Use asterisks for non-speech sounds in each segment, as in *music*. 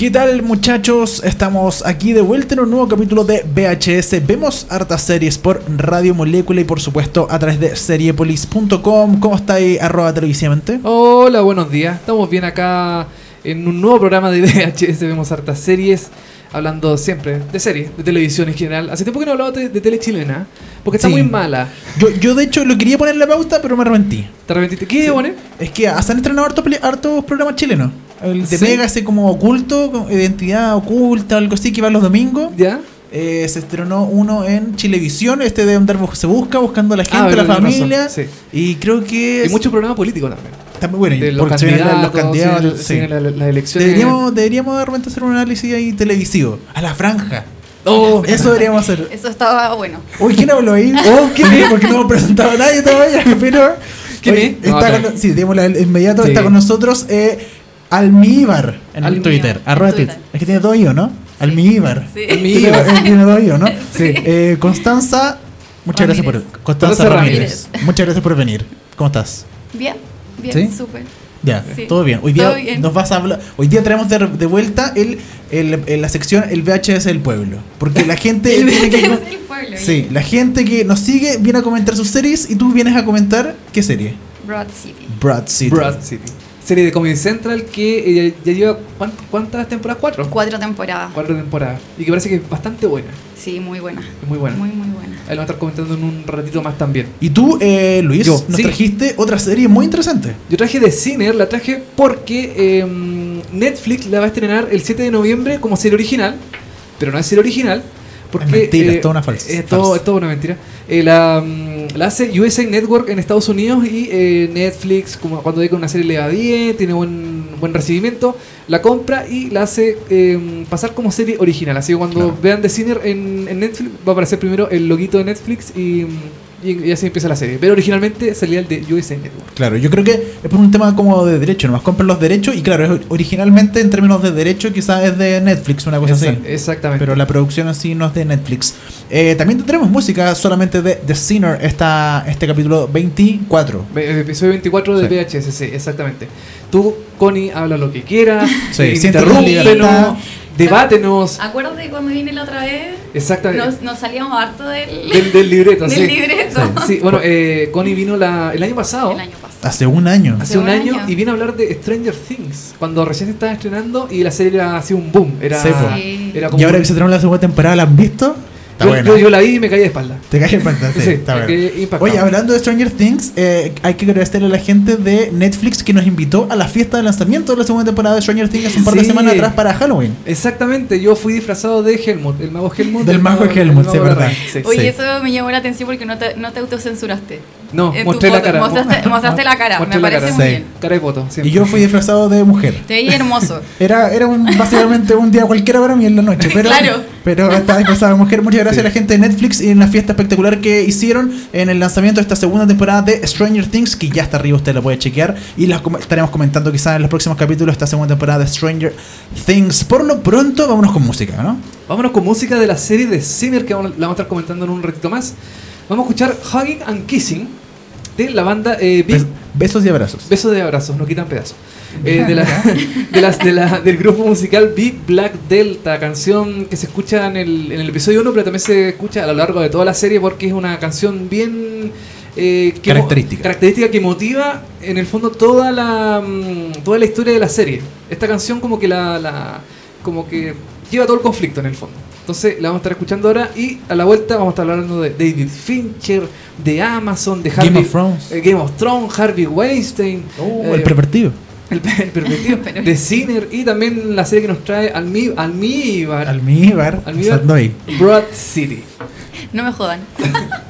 ¿Qué tal muchachos? Estamos aquí de vuelta en un nuevo capítulo de VHS. Vemos hartas series por Radio Molécula y por supuesto a través de seriepolis.com. ¿Cómo está ahí arroba televisivamente? Hola, buenos días. Estamos bien acá en un nuevo programa de *laughs* VHS. Vemos hartas series. Hablando siempre de series, de televisión en general. Hace tiempo que no hablaba de, de tele chilena. Porque está Sí. muy mala. Yo, yo de hecho lo quería poner en la pauta, pero me arrepentí. ¿Te arrepentiste? ¿Qué Sí. pone? Es que se han estrenado hartos, hartos programas chilenos. El de Sí. Mega, ese como oculto, identidad oculta, algo así, que va los domingos. ¿Ya? Eh, se estrenó uno en Chilevisión, este de Andar se busca, buscando a la gente, Ah, a la familia. sí. Y creo que Y es- mucho programa político también. está muy bueno. De los porque se vienen candidatos, los candidatos. sí, sí. sí, la- la- las elecciones. Deberíamos, deberíamos de repente hacer un análisis ahí televisivo. A la franja. Oh, Eso deberíamos hacer. Eso estaba bueno. Uy, ¿quién habló ahí? *laughs* Oh, ¿quién es? Porque no hemos presentado a nadie todavía, *laughs* pero... ¿Quién es? Está No, con, sí, inmediato. Sí. Está con nosotros eh, Almíbar en Almíbar, Twitter. Arroba Twitter. Twitter. Es que tiene dos yo, ¿no? Almíbar. Sí. Almíbar. *laughs* Tiene, tiene dos yo, ¿no? *laughs* Sí. Eh, Constanza, muchas gracias por... Constanza Ramírez. Muchas gracias por venir. ¿Cómo estás? Bien, bien, ¿Sí? súper. Ya, Sí. todo bien. Hoy día Todo bien. nos vas a hablar. Hoy día traemos de, de vuelta el, el- el- la sección El VHS del pueblo. Porque la gente *laughs* El tiene que. VHS del pueblo, Sí, la gente que nos sigue viene a comentar sus series y tú vienes a comentar qué serie. Broad City. Broad City. Broad City. Serie de Comedy Central que eh, ya lleva ¿cuán- ¿cuántas temporadas? Cuatro. Cuatro temporadas. Cuatro temporadas. Y que parece que es bastante buena. Sí, muy buena. Es muy buena. Muy, muy buena. Ahí lo vamos a estar comentando en un ratito más también. Y tú, eh, Luis, Yo, nos sí. trajiste otra serie muy interesante. Yo traje de Sinner, la traje porque eh, Netflix la va a estrenar el 7 de noviembre como serie original, pero no es serie original. Porque, Es mentira, eh, es toda una falsa- Es todo, es toda una mentira. Eh, la, mm, la hace USA Network en Estados Unidos y eh, Netflix, como cuando que una serie le va bien, tiene buen, buen recibimiento, la compra y la hace eh, pasar como serie original. Así que cuando Claro. vean The Sinner en, en Netflix, va a aparecer primero el loguito de Netflix y, y, y así empieza la serie. Pero originalmente salía el de USA Network. Claro, yo creo que es por un tema como de derecho, nomás compran los derechos y claro, es originalmente en términos de derecho quizás es de Netflix, una cosa Exact- así. Exactamente. Pero la producción así no es de Netflix. Eh, también tendremos música solamente de The Sinner esta, este capítulo 24. Ve- El episodio 24 de Sí. VHS, sí, exactamente. Tú, Connie, habla lo que quieras, Sí, eh, debátenos. Acuérdate cuando vine la otra vez, Exactamente. nos, nos salíamos harto del, Del, del libreto, *laughs* del sí. libreto. Sí, bueno, eh, Connie vino la, el año pasado, El año pasado. Hace un año. hace un año, y vino a hablar de Stranger Things, cuando recién se estaba estrenando y la serie era así un boom. Era, Sí, era como Y ahora que se estrenó la segunda temporada, ¿la han visto? Está yo, buena. yo- yo la vi y me caí de espalda. Te caes en pantalla, sí, Sí, está bueno. Oye, hablando de Stranger Things, eh, hay que agradecerle a la gente de Netflix que nos invitó a la fiesta de lanzamiento de la segunda temporada de Stranger Things hace un par de Sí. semanas atrás para Halloween. Exactamente, yo fui disfrazado de Helmut, el mago Helmut. Del el mago el Helmut, mago sí, verdad. Sí. Oye, eso me llamó la atención porque no te, no te autocensuraste. No, En tu mostré la cara. Mostraste, *laughs* mostraste la cara. Mostré me la parece cara, muy sí. bien. Cara de poto, siempre. Y yo fui disfrazado de mujer. Te veía hermoso. Era, era un, básicamente un día cualquiera para mí en la noche, pero, Claro. Pero estaba disfrazado de mujer. Muchas gracias Sí. a la gente de Netflix y en la fiesta espectacular que hicieron en el lanzamiento de esta segunda temporada de Stranger Things, que ya está arriba, usted la puede chequear. Y las com- estaremos comentando quizás en los próximos capítulos esta segunda temporada de Stranger Things. Por lo pronto, vámonos con música, ¿no? Vámonos con música de la serie de Sinner que vamos, la vamos a estar comentando en un ratito más. Vamos a escuchar Hugging and Kissing de la banda eh, Big besos y abrazos. Besos de abrazos, no quitan pedazos. Eh, de la, *laughs* *laughs* de las, de la- del grupo musical Big Black Delta, canción que se escucha en el, en el episodio 1, pero también se escucha a lo largo de toda la serie porque es una canción bien... eh, que Característica. característica que motiva en el fondo toda la mm, toda la historia de la serie. Esta canción como que la, la- como que lleva todo el conflicto en el fondo. Entonces la vamos a estar escuchando ahora y a la vuelta vamos a estar hablando de David Fincher, de Amazon, de Harvey, Game of Thrones. eh, Game of Thrones, Harvey Weinstein, Oh, eh, el pervertido. el, el pervertido *laughs* de Sinner y también la serie que nos trae Almí- Almíbar, Almíbar. Almíbar. Broad City. No me jodan. *laughs*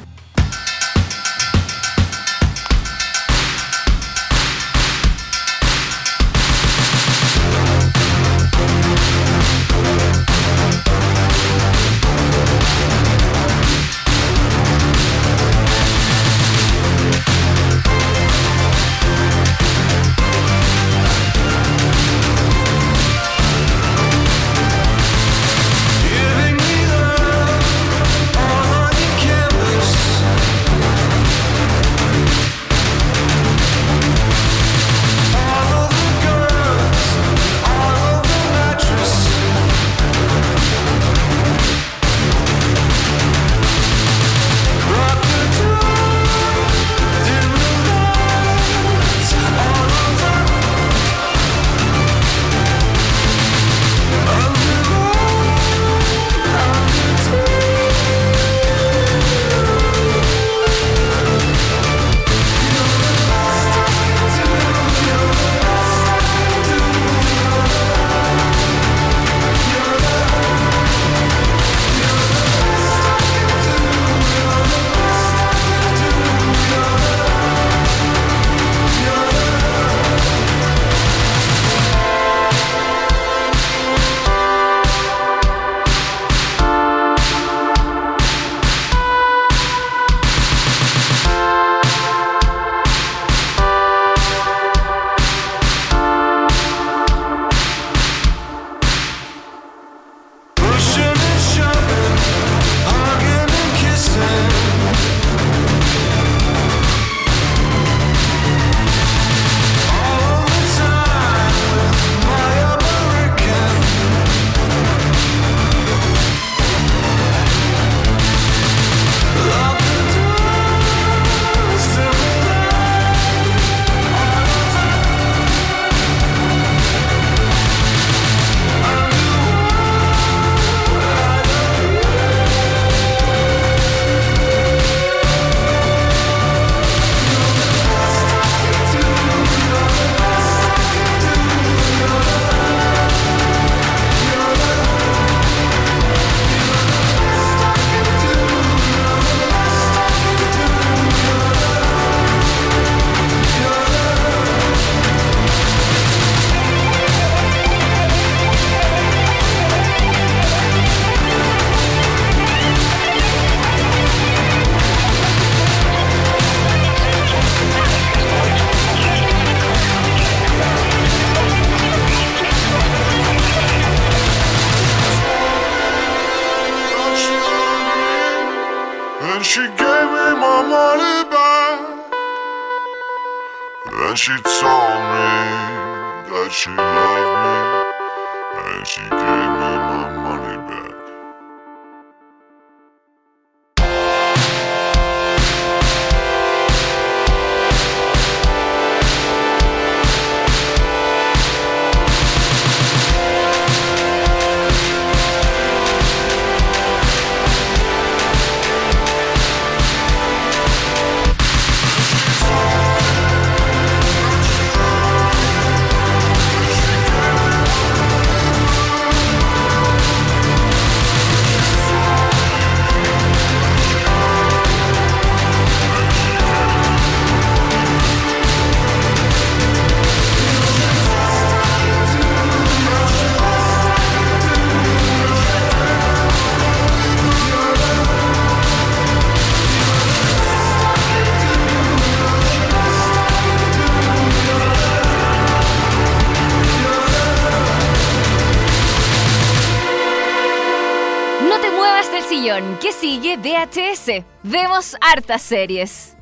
13. Vemos hartas series.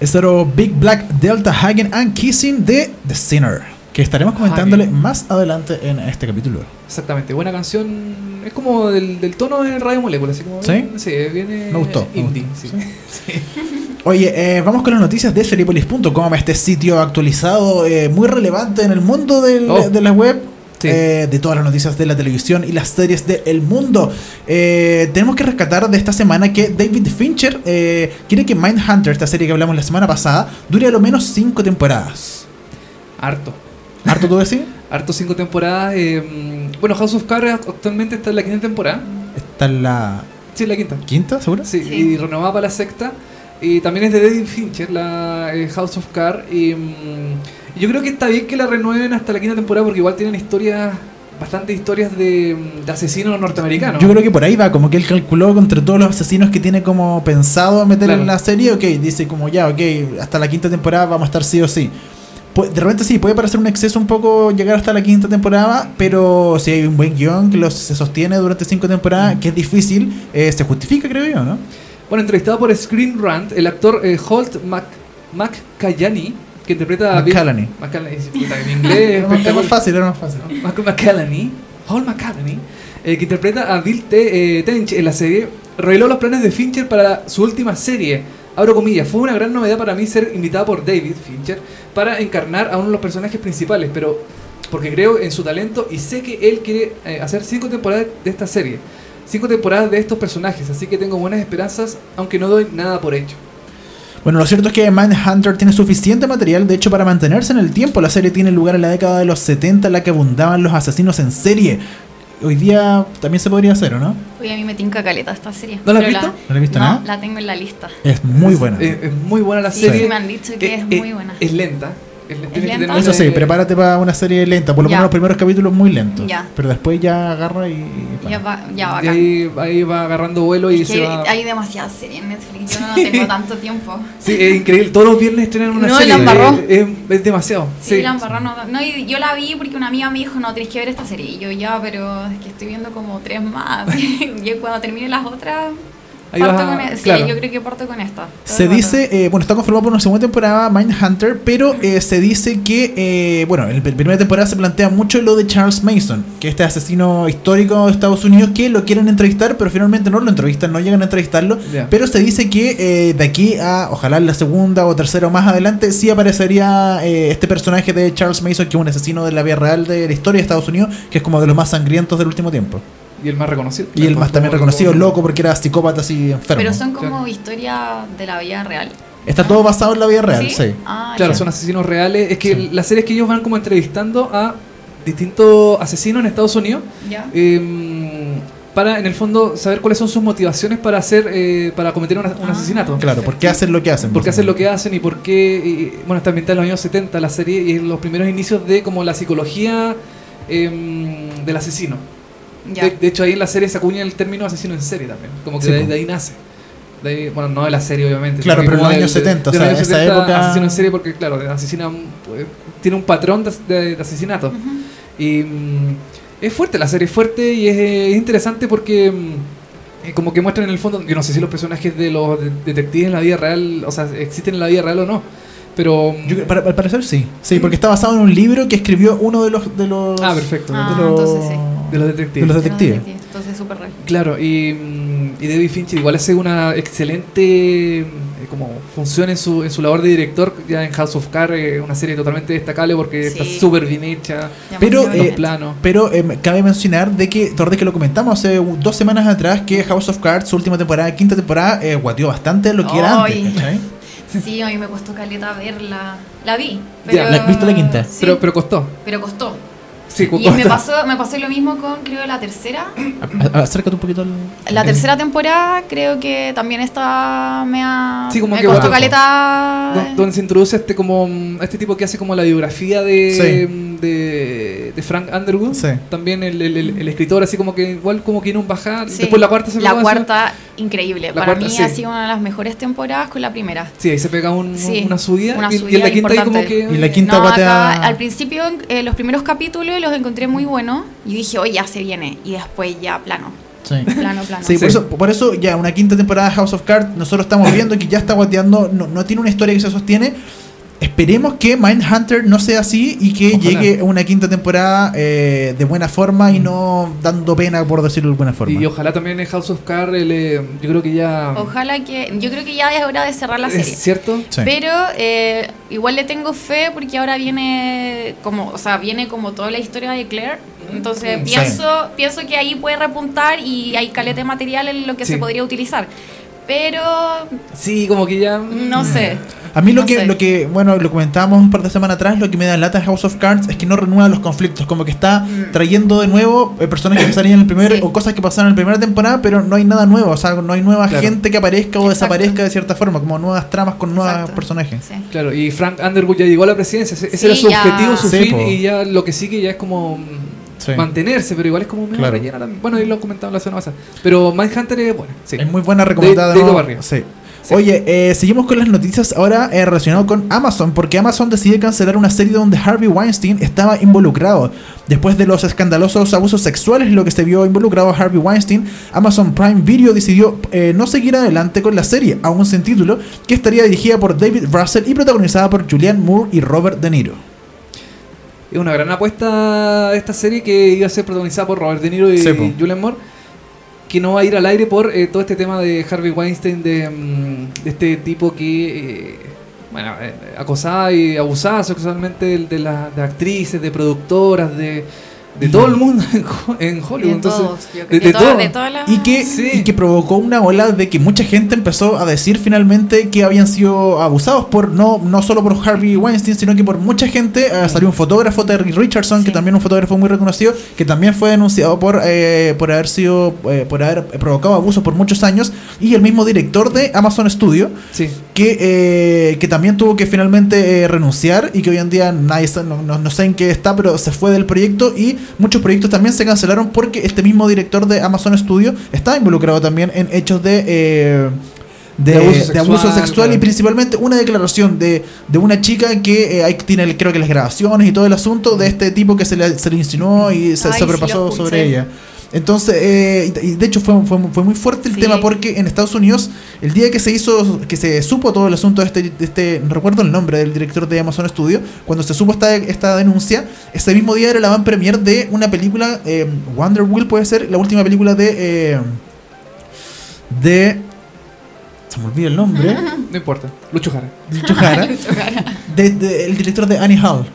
Este era Big Black Delta Hagen and Kissing de The Sinner. Que estaremos comentándole Hagen. más adelante en este capítulo. Exactamente, buena canción. Es como del, del tono de Radio Molecula, así como. ¿Sí? sí viene. Me gustó. Indie, me gustó. Sí. ¿Sí? *laughs* Oye, eh, vamos con las noticias de Seripolis.com, este sitio actualizado, eh, muy relevante en el mundo del, oh. de la web Sí. eh, de todas las noticias de la televisión y las series del mundo. Eh, tenemos que rescatar de esta semana que David Fincher eh, quiere que Mindhunter, esta serie que hablamos la semana pasada, dure a lo menos 5 temporadas. Harto. ¿Harto tú decir? *laughs* Harto cinco temporadas. eh, bueno, House of Cards actualmente está en la quinta temporada. Está en la Sí, en la quinta. quinta, ¿seguro? Sí, Sí. y renovada para la sexta. Y también es de David Fincher, la eh, House of Cards. Y mm, yo creo que está bien que la renueven hasta la quinta temporada porque igual tienen historias, bastantes historias de, de asesinos norteamericanos. Yo creo que por ahí va, como que él calculó entre todos los asesinos que tiene como pensado meter Claro. en la serie, ok, dice como ya, ok, hasta la quinta temporada vamos a estar sí o sí. De repente sí, puede parecer un exceso un poco llegar hasta la quinta temporada, pero si hay un buen guion que los, se sostiene durante cinco temporadas, que es difícil, eh, se justifica, creo yo, ¿no? Bueno, entrevistado por Screen Rant, el actor eh, Holt Mac McCallany, que interpreta a McCallany. McCallany, en inglés. Era más- fácil, era más fácil. *laughs* Mac McCallany, Hall McCallany, eh, que interpreta a Bill Te- eh, Tench en la serie, reveló los planes de Fincher para su última serie. Abro comillas, fue una gran novedad para mí ser invitado por David Fincher para encarnar a uno de los personajes principales, pero porque creo en su talento y sé que él quiere eh, hacer cinco temporadas de esta serie. Cinco temporadas de estos personajes, así que tengo buenas esperanzas, aunque no doy nada por hecho. Bueno, lo cierto es que Mindhunter tiene suficiente material, de hecho, para mantenerse en el tiempo. La serie tiene lugar en la década de los 70 en la que abundaban los asesinos en serie. Hoy día también se podría hacer, ¿o no? Oye, a mí me tinca caleta esta serie. ¿No la has visto? ¿No la has visto no, nada? la tengo en la lista. Es muy buena. Es, es muy buena la Sí, serie. sí me han dicho que es muy buena. Es lenta. Es, lenta, ¿Es tienes que tener- Eso sí, prepárate para una serie lenta. Por lo Ya. menos los primeros capítulos muy lentos. Ya. Pero después ya agarra y. Ya va, ya Y bacán. ahí, ahí va agarrando vuelo y Es se que va. hay demasiadas series en Netflix. Yo no tengo tanto tiempo. Sí, es increíble. Todos los viernes estrenan una No, serie. embarró. Es, es demasiado. Sí, Sí, la embarró, no, no, y yo la vi porque una amiga me dijo, no, tienes que ver esta serie. Y yo, ya, pero es que estoy viendo como tres más. *laughs* y cuando termine las otras, parto a- con e- sí, yo creo que parto con esta. todo Se dice, eh, bueno, está confirmado por una segunda temporada Mindhunter, pero eh, se dice que, eh, bueno, en la primera temporada se plantea mucho lo de Charles Mason, que este asesino histórico de Estados Unidos que lo quieren entrevistar, pero finalmente no lo entrevistan, no llegan a entrevistarlo. Pero se dice que eh, de aquí a, ojalá en la segunda o tercera o más adelante, sí aparecería eh, este personaje de Charles Mason, que es un asesino de la vida real de la historia de Estados Unidos, que es como de los más sangrientos del último tiempo. Y el más reconocido. Y el más también reconocido, loco, porque era psicópata así enfermo. Pero son como Claro. historias de la vida real. Está todo basado en la vida real, sí. Ah, Claro, ya. son asesinos reales. Es que Sí. las series que ellos van como entrevistando a distintos asesinos en Estados Unidos. Ya. eh, para, en el fondo, saber cuáles son sus motivaciones para hacer, eh, para cometer una- un Ah. asesinato. Claro, ¿por qué hacen lo que hacen? por qué hacen lo que hacen y por qué. y, bueno, está ambientada en los años 70 la serie y en los primeros inicios de como la psicología em, del asesino. De, de hecho, ahí en la serie se acuña el término asesino en serie también. Como que Sí, de, ahí nace. De ahí- bueno, no de la serie, obviamente. Claro, pero en los años del- 70, o sea, esa 70, época- Asesino en serie porque, claro, asesina, pues, tiene un patrón de, de- de asesinato. Ujú. Y mm, es fuerte la serie, es fuerte y es, eh, es interesante porque mm, eh, como que muestran en el fondo, yo no sé si los personajes de los de- detectives en la vida real, o sea, existen en la vida real o no, pero... Yo creo- para, al parecer sí. Sí, porque está basado en un libro que escribió uno de los. De los Ah, perfecto. Ah, de los, entonces sí. De los de detectives. los detectives. Entonces, súper real. Claro, y, mm, y David Fincher igual hace una excelente eh, como función en su, en su labor de director ya en House of Cards, eh, una serie totalmente destacable porque está súper bien hecha, Pero, eh. Pero eh, cabe mencionar de que, Torre, que lo comentamos hace dos semanas atrás, que House of Cards, su última temporada, quinta temporada, eh, guateó bastante lo que era antes. Ay. ¿cachai? Sí, a mí me costó caleta verla. La vi. Pero, Ya, ¿la- viste la quinta? Sí, Pero, pero costó. pero costó. Sí, Y me pasó, me pasó lo mismo con, creo, la tercera. A- Acércate un poquito al. La tercera temporada creo que también está me ha Sí, como me que costó caleta Do- donde se introduce este como mm, este tipo que hace como la biografía de, Sí. mm, de, de Frank Underwood Sí. también el, el- el- el escritor así como que igual como que en un bajar Sí. después la cuarta se la cuarta increíble La para cuarta, mí sí. ha sido una de las mejores temporadas con la primera sí ahí se pega un- Sí, una subida una y, y subida en la quinta ahí como que Y la quinta no, guatea- acá, al principio eh, los primeros capítulos los encontré muy buenos y dije oye ya se viene y después ya plano Sí. plano plano Sí, Sí. Por, eso, por eso ya una quinta temporada de House of Cards, nosotros estamos viendo que ya está guateando, no, no tiene una historia que se sostiene. Esperemos que Mindhunter no sea así y que Ojalá. llegue una quinta temporada eh, de buena forma y no dando pena, por decirlo de buena forma. y ojalá también en House of Cards eh, yo creo que ya ojalá que yo creo que ya es hora de cerrar la es serie cierto Sí. Pero eh, igual le tengo fe porque ahora viene como, o sea, viene como toda la historia de Claire. Entonces Mm, sí. pienso, pienso que ahí puede repuntar y hay caleta de material en lo que Sí. se podría utilizar. Pero sí como que ya no sé. A mí lo No que, sé. lo que, bueno, lo comentábamos un par de semanas atrás, lo que me da lata de House of Cards es que no renueva los conflictos, como que está Mm. trayendo de nuevo eh, personajes que salían en el primer, Sí. o cosas que pasaron en la primera temporada, pero no hay nada nuevo, o sea, no hay nueva Claro. gente que aparezca o Exacto. desaparezca de cierta forma, como nuevas tramas con nuevos Exacto. personajes. Sí. Claro, y Frank Underwood ya llegó a la presidencia, ese, Sí, era su ya. objetivo, su Sí, fin, po. y ya lo que sigue ya es como mm, Sí. mantenerse, pero igual es como Claro. rellena también. Bueno, ahí lo comentaba la semana pasada. Pero Mindhunter es bueno, sí. Es muy buena recomendada. De- de ¿no? Ido Barrio. Sí. Sí. Oye, eh, seguimos con las noticias ahora eh, relacionado con Amazon, porque Amazon decide cancelar una serie donde Harvey Weinstein estaba involucrado. Después de los escandalosos abusos sexuales en lo que se vio involucrado Harvey Weinstein, Amazon Prime Video decidió eh, no seguir adelante con la serie, aún sin título, que estaría dirigida por David Russell y protagonizada por Julianne Moore y Robert De Niro. Es una gran apuesta esta serie que iba a ser protagonizada por Robert De Niro y Sí, po. Julian Moore, que no va a ir al aire por eh, todo este tema de Harvey Weinstein, de, mm, este tipo que eh, bueno, eh, acosaba y abusaba sexualmente de, de de actrices, de productoras, de, de todo el mundo en, Ho- en Hollywood. De Entonces, todos, yo de- creo. de De, todas- todo. de todas las- Y que, Sí. y que provocó una ola de que mucha gente empezó a decir finalmente que habían sido abusados por no, no solo por Harvey Weinstein, sino que por mucha gente. Eh, salió un fotógrafo, Terry Richardson, que también un fotógrafo muy reconocido, que también fue denunciado por, eh, por haber sido eh, por haber provocado abusos por muchos años. Y el mismo director de Amazon Studio, sí. Que, eh, que también tuvo que finalmente eh, renunciar y que hoy en día nadie no, no- no sé en qué está, pero se fue del proyecto y muchos proyectos también se cancelaron porque este mismo director de Amazon Studio estaba involucrado también en hechos de... eh, de, De abuso de sexual, abuso sexual y principalmente una declaración de, de una chica que eh, ahí tiene el- creo que las grabaciones y todo el asunto de este tipo que se le, se le insinuó y se Ay, sobrepasó sobre ella. Entonces, eh, y de hecho fue, fue, fue muy fuerte el Sí. tema porque en Estados Unidos, el día que se hizo, que se supo todo el asunto de este, de este no recuerdo el nombre del director de Amazon Studio, cuando se supo esta, esta denuncia, ese mismo día era la van premier de una película, eh, Wonder Wheel puede ser, la última película de... eh, de... Se me olvida el nombre. *laughs* No importa. Lucho Jara. *laughs* Lucho Jara. de, de- el director de Annie Hall.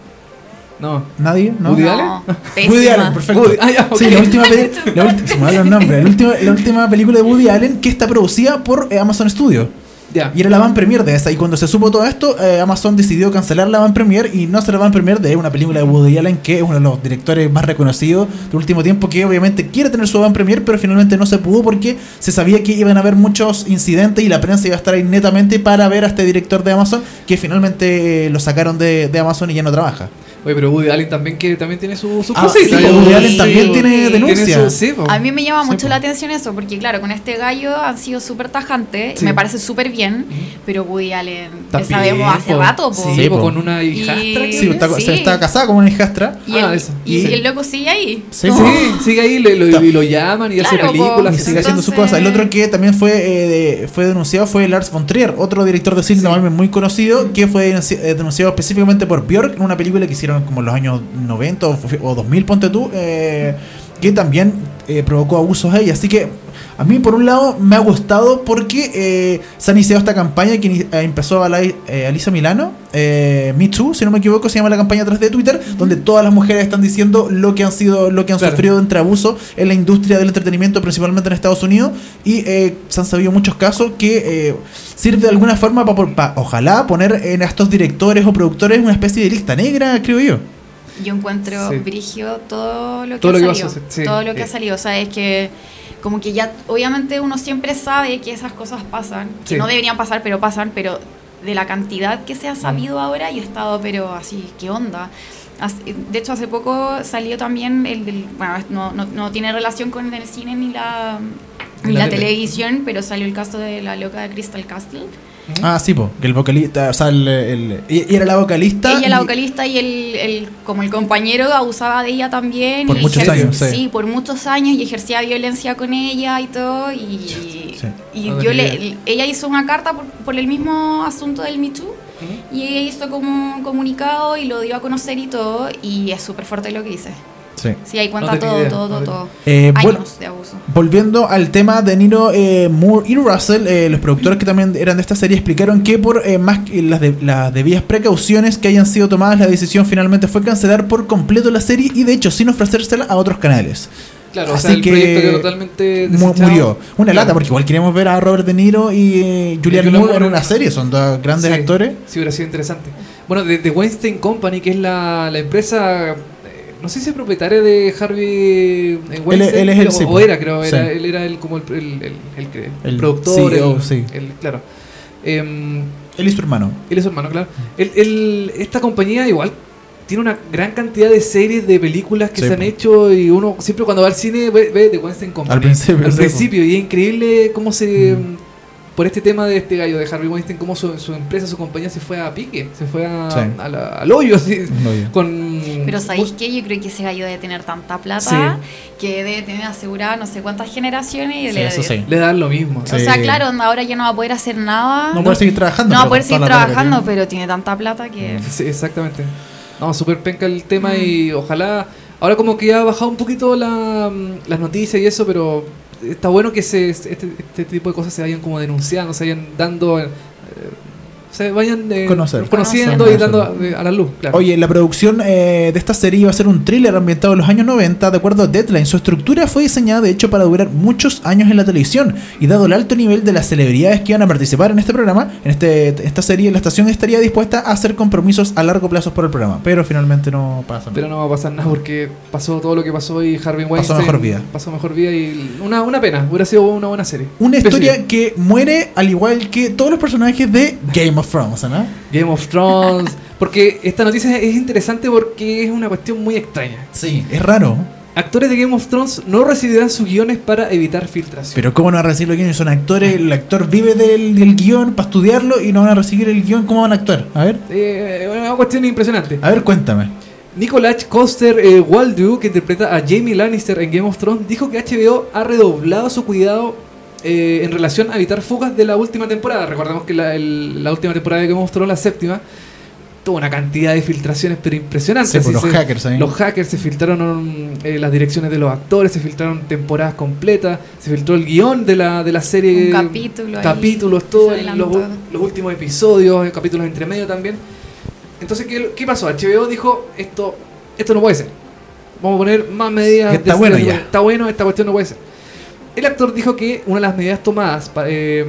No. ¿Nadie? ¿No? Woody No, Allen? *laughs* Woody Allen, perfecto. Woody- ah, ya. Sí, la última, *laughs* la ulti- se me olvidó el nombre. La última, la última película de Woody Allen que está producida por eh, Amazon Studio. Ya. Y era la van premier de esa. Y cuando se supo todo esto, eh, Amazon decidió cancelar la van premier y no hacer la van premier de una película de Woody Allen, que es uno de los directores más reconocidos del último tiempo, que obviamente quiere tener su van premier, pero finalmente no se pudo porque se sabía que iban a haber muchos incidentes y la prensa iba a estar ahí netamente para ver a este director de Amazon, que finalmente lo sacaron de, de Amazon y ya no trabaja. Oye, pero Woody Allen también, que también tiene su- sus Ah. Woody Allen Sí, también tiene denuncia. su-. A mí me llama Sí, mucho po. la atención eso, porque claro, con este gallo han sido súper tajantes, Sí. me parece súper bien, pero Woody Allen, que También, sabemos hace po. rato, po. Sí, Sí, po, po. con una Y- hijastra. Sí, está, Sí. se está casada con una hijastra. Y, Ah, el, eso. y Sí. el loco sigue ahí. Sí, sigue ahí, le- lo, y lo llaman y hace Claro, películas. Y sigue haciendo su Entonces- cosa. El otro que también fue eh, de- fue denunciado fue Lars von Trier, otro director de cine muy conocido, que fue eh, denunciado específicamente por Björk en una película que hicieron como en los años 90 o, o 2000, ponte tú, eh, que también eh, provocó abusos ahí. Así que a mí, por un lado, me ha gustado porque eh, se ha iniciado esta campaña que eh, empezó a la, eh, Alisa Milano, eh, Me Too, si no me equivoco, se llama la campaña a través de Twitter, donde todas las mujeres están diciendo lo que han sido, lo que han Claro. sufrido entre abuso en la industria del entretenimiento, principalmente en Estados Unidos, y eh, se han sabido muchos casos que eh, sirve de alguna forma para, ojalá, poner en estos directores o productores una especie de lista negra, creo yo. Yo encuentro Sí. brigio todo lo que Todo ha lo que salido. sí, todo lo que ha salido. O sea, es que como que ya, obviamente uno siempre sabe que esas cosas pasan, que no deberían pasar, pero pasan, pero de la cantidad que se ha sabido ahora, yo he estado, pero así, ¿qué onda? De hecho, hace poco salió también el del, bueno, no, no, no tiene relación con el cine ni la, Ni la la, tele. televisión, pero salió el caso de la loca de Crystal Castle. Ah, sí, po, que el vocalista, o sea, el, el- y- y era la vocalista. Ella la y- vocalista y el, el- como el compañero abusaba de ella también. Por y muchos años, sí. por muchos años y ejercía violencia con ella y todo. Y, Sí. y No yo le, ella hizo una carta por, por el mismo asunto del Me Too. Y ella hizo como un comunicado y lo dio a conocer y todo. Y es súper fuerte lo que dice. Sí. Sí, ahí cuenta No todo, idea, todo, no todo, todo. Eh, Años bueno, de abuso. Volviendo al tema de Niro eh, Moore y Russell, eh, los productores que también eran de esta serie explicaron que por eh, más que las, de- las debidas precauciones que hayan sido tomadas, la decisión finalmente fue cancelar por completo la serie y de hecho sin ofrecérsela a otros canales. Claro, o Así sea, el que proyecto quedó totalmente desechado. murió. Una Claro. lata, porque igual queremos ver a Robert De Niro y eh, Julian Moore en una serie, son dos grandes Sí, actores. Sí, hubiera sido interesante. Bueno, de, de Weinstein Company, que es la, la empresa, no sé si es propietaria de Harvey eh, Weinstein, él es el o- o, pues. era, creo, era, Sí. él era el, como el, el, productor, CEO, sí. claro. Él y su hermano. él es su hermano, claro. El- esta compañía igual tiene una gran cantidad de series, de películas que Sí, se han po. hecho y uno siempre cuando va al cine ve, ve The Weinstein Company. Al principio, Al po. principio, y es increíble cómo se... Mm. Por este tema de este gallo de Harvey Weinstein, cómo su, su empresa, su compañía se fue a pique, se fue a, Sí. a la- al hoyo, así, Un hoyo. con... Pero ¿sabéis qué? Yo creo que ese gallo debe tener tanta plata Sí. que debe tener asegurada no sé cuántas generaciones y Sí, le eso sí. Le dan lo mismo. Sí. O sea, claro, ahora ya no va a poder hacer nada. No puede seguir trabajando. No va a poder seguir trabajando, tiene. pero tiene tanta plata que... Sí, exactamente. No, súper penca el tema y ojalá... Ahora como que ya ha bajado un poquito la, mm, las noticias y eso, pero está bueno que se, este, este tipo de cosas se vayan como denunciando, se vayan dando... eh, se vayan eh, Conocer. conociendo Conocer. y dando a, a la luz, claro. Oye, la producción eh, de esta serie iba a ser un thriller ambientado en los años 90, de acuerdo a Deadline. Su estructura fue diseñada, de hecho, para durar muchos años en la televisión. Y dado el alto nivel de las celebridades que iban a participar en este programa, en este, esta serie, la estación estaría dispuesta a hacer compromisos a largo plazo por el programa. Pero finalmente no pasa Pero nada. no va a pasar nada porque pasó todo lo que pasó y Harvey Weinstein mejor vida. Pasó mejor vida y una, una pena. Hubiera sido una buena serie. Una Pero historia que muere al igual que todos los personajes de Game of Thrones, ¿no? Game of Thrones. Porque esta noticia es interesante porque es una cuestión muy extraña. Sí. Es raro. Actores de Game of Thrones no recibirán sus guiones para evitar filtración. Pero ¿cómo no van a recibir los guiones? Son actores, el actor vive del, del guion para estudiarlo y no van a recibir el guion. ¿Cómo van a actuar? A ver, Eh, una cuestión impresionante. a ver, cuéntame. Nicolás Coster eh, Waldu, que interpreta a Jamie Lannister en Game of Thrones, dijo que HBO ha redoblado su cuidado eh, en relación a evitar fugas de la última temporada. Recordemos que la, el- la última temporada of Thrones, la séptima, tuvo una cantidad de filtraciones, pero impresionantes. Sí, por Así los se- hackers ahí. Los hackers se filtraron eh, las direcciones de los actores, se filtraron temporadas completas, se filtró el guion de la, de la serie. Un capítulo ahí, Capítulos, se todos los, últimos episodios, eh, capítulos entre medio también. Entonces, ¿qué, qué pasó? HBO dijo, esto, esto no puede ser. Vamos a poner más medidas. Que está de- bueno ya. Está bueno, esta cuestión no puede ser. El actor dijo que una de las medidas tomadas pa- eh,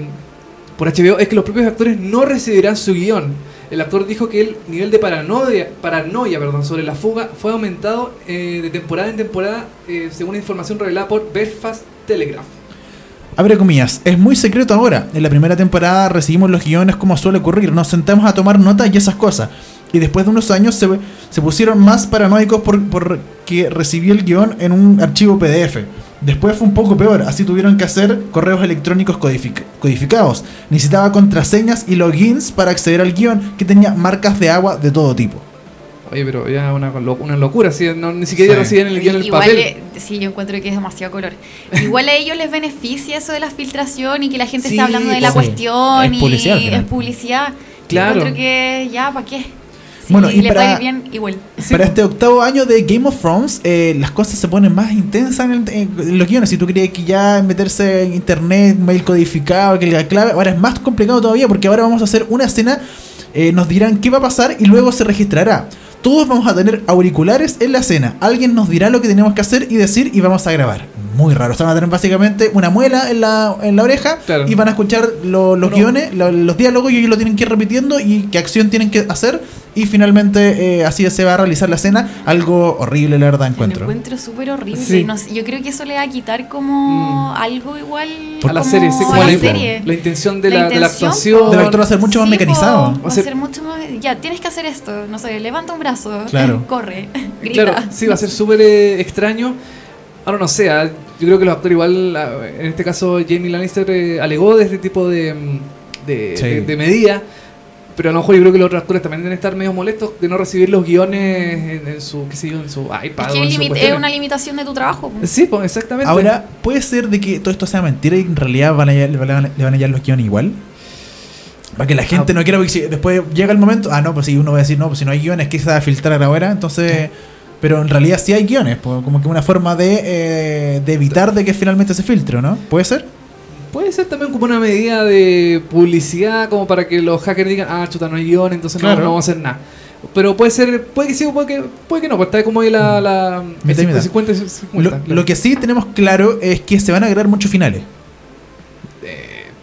por HBO es que los propios actores no recibirán su guion. El actor dijo que el nivel de paranoia, paranoia sobre la fuga fue aumentado eh, de temporada en temporada eh, según información revelada por Belfast Telegraph. Abre comillas, es muy secreto ahora. En la primera temporada recibimos los guiones como suele ocurrir, nos sentamos a tomar notas y esas cosas. y después de unos años se, pusieron más paranoicos por, porque recibió el guion en un archivo PDF. Después fue un poco peor, así tuvieron que hacer correos electrónicos codific- codificados. Necesitaba contraseñas y logins para acceder al guion que tenía marcas de agua de todo tipo. Oye, pero ya una, una locura, ¿sí? no, ni siquiera Sí. recibían el guion en el Igual, papel. eh, sí, yo encuentro que es demasiado color. Igual a ellos les beneficia eso de la filtración y que la gente Sí, esté hablando de la pues sí. cuestión Es y es publicidad. Claro. Yo encuentro que ya, ¿para qué? Si Bueno, y les para- va a ir bien, igual. Sí, *laughs* Para este octavo año de Game of Thrones, eh, las cosas se ponen más intensas en, el- en los guiones. Si tú creías que ya meterse en internet, mail codificado, que la clave, ahora es más complicado todavía porque ahora vamos a hacer una escena, eh, nos dirán qué va a pasar y luego se registrará. Todos vamos a tener auriculares en la escena. Alguien nos dirá lo que tenemos que hacer y decir y vamos a grabar. Muy raro. O sea, van a tener básicamente una muela en la, en la oreja Claro. y van a escuchar lo- los No. guiones, lo- los diálogos y ellos lo tienen que ir repitiendo y qué acción tienen que hacer. Y finalmente eh, así se va a realizar la escena. Algo horrible, la verdad, encuentro. encuentro súper horrible. Sí. No sé, yo creo que eso le va a quitar como Mm. algo igual a la serie, sí, como a la la, serie. la intención de La la, de la actuación. Del actor va a ser mucho más Sí, mecanizado. po, Va a ser- ser mucho más. Ya, tienes que hacer esto. No sé, levanta un brazo. *laughs* Claro. Corre. *laughs* Grita. Claro, sí, va a ser súper eh, extraño. Ahora no sé, ah, yo creo que los actores igual, ah, en este caso Jamie Lannister eh, alegó de este tipo de, mm, de, Sí. de- de medida, pero a lo mejor yo creo que los otros actores también deben estar medio molestos de no recibir los guiones en, en su, qué sé yo, en su iPad. Es que o en es su limit- es cuestiones. una limitación de tu trabajo. Sí, pues exactamente. Ahora, ¿puede ser de que todo esto sea mentira y en realidad van a, le, van a, le van a hallar los guiones igual? Para que la gente Ah. no quiera, porque si después llega el momento, ah, no, pues si uno va a decir, no, pues si no hay guiones, ¿qué se va a filtrar ahora? Entonces, pero en realidad sí hay guiones, pues, como que una forma de, eh, de evitar de que finalmente se filtre, ¿no? ¿Puede ser? Puede ser también como una medida de publicidad, como para que los hackers digan, ah, chuta, no hay guion, entonces no- Claro. no, vamos a hacer nada. Pero puede ser, puede que sí o puede que, puede que no, pues está como ahí la, la. Mitad y el mitad. 50 y 50, Lo, claro. lo que sí tenemos claro es que se van a agregar muchos finales.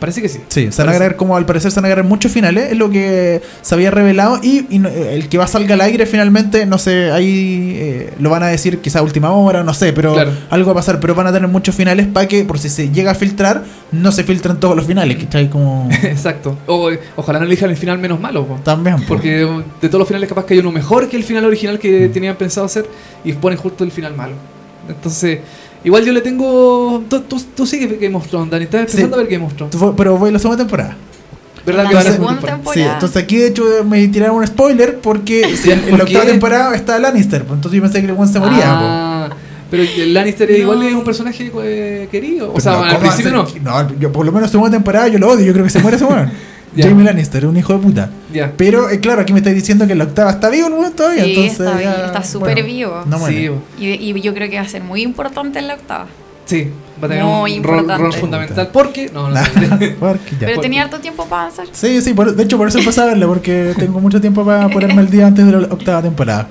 Parece que sí. Sí, se van a agregar, como al parecer se van a agregar muchos finales, es lo que se había revelado y, el que va a salga al aire finalmente, no sé, ahí eh, lo van a decir quizá a última hora, no sé, pero Claro. algo va a pasar, pero van a tener muchos finales para que, por si se llega a filtrar, no se filtren todos los finales, que está como... *laughs* Exacto. O, ojalá no elijan el final menos malo, po. También, po. porque de todos los finales capaz que hay uno mejor que el final original que tenían pensado hacer y ponen justo el final malo. Entonces, igual yo le tengo... Tú, tú, tú sigues Game of Thrones, Dani, estás empezando Sí. a ver Game of Thrones. Pero voy a la segunda temporada. ¿Verdad La que van a hacer segunda un par? temporada. Sí, entonces aquí de hecho me tiraron un spoiler porque *laughs* en, en ¿Por la octava temporada está Lannister, pues, entonces yo pensé que el buen se moría. po. Ah, pero el Lannister No. igual es un personaje eh, querido. O Pues sea, no, al ¿cómo principio no. No, yo por lo menos segunda temporada yo lo odio, yo creo que se muere ese weón. *laughs* Ya. Jamie Lannister, un hijo de puta. Pero eh, claro, aquí me estáis diciendo que la octava está vivo weón todavía. Sí, entonces, está, ya, está súper bueno, vivo. No muere. Sí, Y, y yo creo que va a ser muy importante en la octava. sí, va a tener Muy un rol, importante. rol fundamental. Porque. No, *laughs* no. Porque ya. Pero tenía harto tiempo para avanzar. Sí, sí, por- de hecho por eso empecé a verla, porque *laughs* tengo mucho tiempo para ponerme el día antes de la octava temporada.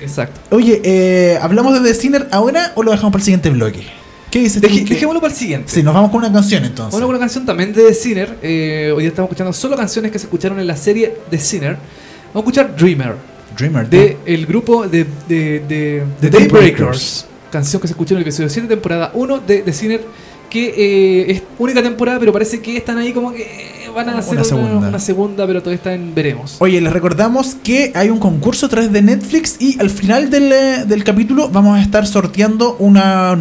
Exacto. Oye, eh, ¿hablamos de The Sinner ahora o lo dejamos para el siguiente bloque? ¿Qué dices tú? Dejémoslo para el siguiente. Sí, nos vamos con una canción entonces. Bueno, con una canción también de The Sinner. Eh, hoy día estamos escuchando solo canciones que se escucharon en la serie The Sinner. Vamos a escuchar Dreamer, Dreamer. de el grupo de, de, de, Daybreakers. Canción que se escuchó en el episodio 7, temporada 1 de The Sinner. Que eh, es única temporada, pero parece que están ahí como que eh, van a hacer una segunda. una segunda, pero todavía está en veremos. Oye, les recordamos que hay un concurso a través de Netflix y al final del, eh, del capítulo vamos a estar sorteando un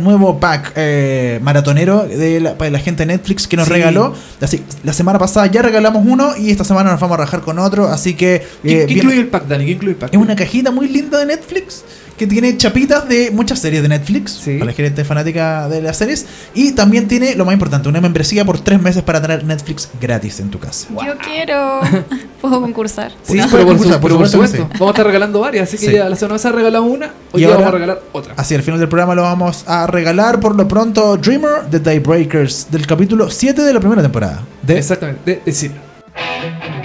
nuevo pack eh, maratonero de la, para la gente de Netflix que nos Sí. regaló. Así, la semana pasada ya regalamos uno y esta semana nos vamos a rajar con otro, así que... ¿Qué, eh, qué incluye el pack, Dani? ¿Qué incluye el pack? es una cajita muy linda de Netflix que tiene chapitas de muchas series de Netflix Sí. para la gente fanática de las series y también tiene lo más importante una membresía por tres meses para tener Netflix gratis en tu casa. Yo quiero. *laughs* ¿Puedo concursar? Sí, Por pero por, supuesto, su- por pero por supuesto. Vamos a estar regalando varias, así que Sí. ya la semana pasada regalamos una, hoy Y ahora- vamos a regalar otra. Así, al final del programa lo vamos a regalar por lo pronto Dreamer de Daybreakers del capítulo 7 de la primera temporada. De Exactamente, de, de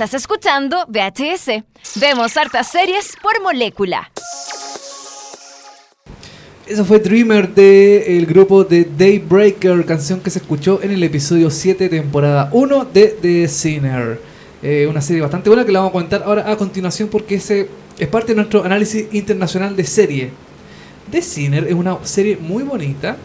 Estás escuchando VHS. Vemos hartas series por molécula. Eso fue Dreamer del grupo de Daybreaker, canción que se escuchó en el episodio 7, temporada 1 de The Sinner. Eh, una serie bastante buena que la vamos a comentar ahora a continuación porque ese es parte de nuestro análisis internacional de serie. The Sinner es una serie muy bonita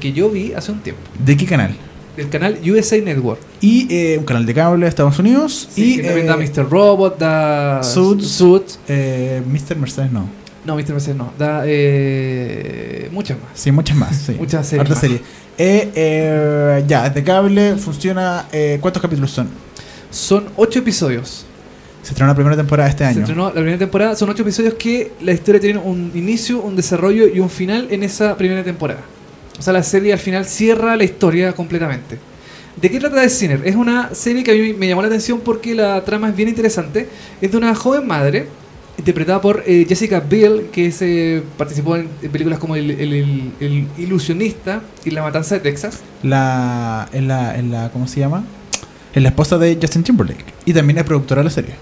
que yo vi hace un tiempo. ¿De qué canal? Del canal USA Network. Y eh, un canal de cable de Estados Unidos. Sí, y que también eh, da Mr. Robot, da Suits. Suits. eh, Mr. Mercedes no. No, Mr. Mercedes no. Da eh, muchas más. Sí, muchas más. Sí. *laughs* Muchas series más. serie. Eh, eh, ya, de cable, funciona. eh, ¿Cuántos capítulos son? Son ocho episodios. Se estrenó la primera temporada este Se año. estrenó la primera temporada. Son ocho episodios que la historia tiene un inicio, un desarrollo y un final en esa primera temporada. O sea, la serie al final cierra la historia completamente. ¿De qué trata The Sinner? Es una serie que a mí me llamó la atención porque la trama es bien interesante. Es de una joven madre, interpretada por eh, Jessica Biel, que se participó en, en películas como el, el- el- el Ilusionista y La Matanza de Texas. La, en la, en la. ¿Cómo se llama? Es la esposa de Justin Timberlake. Y también es productora de la serie.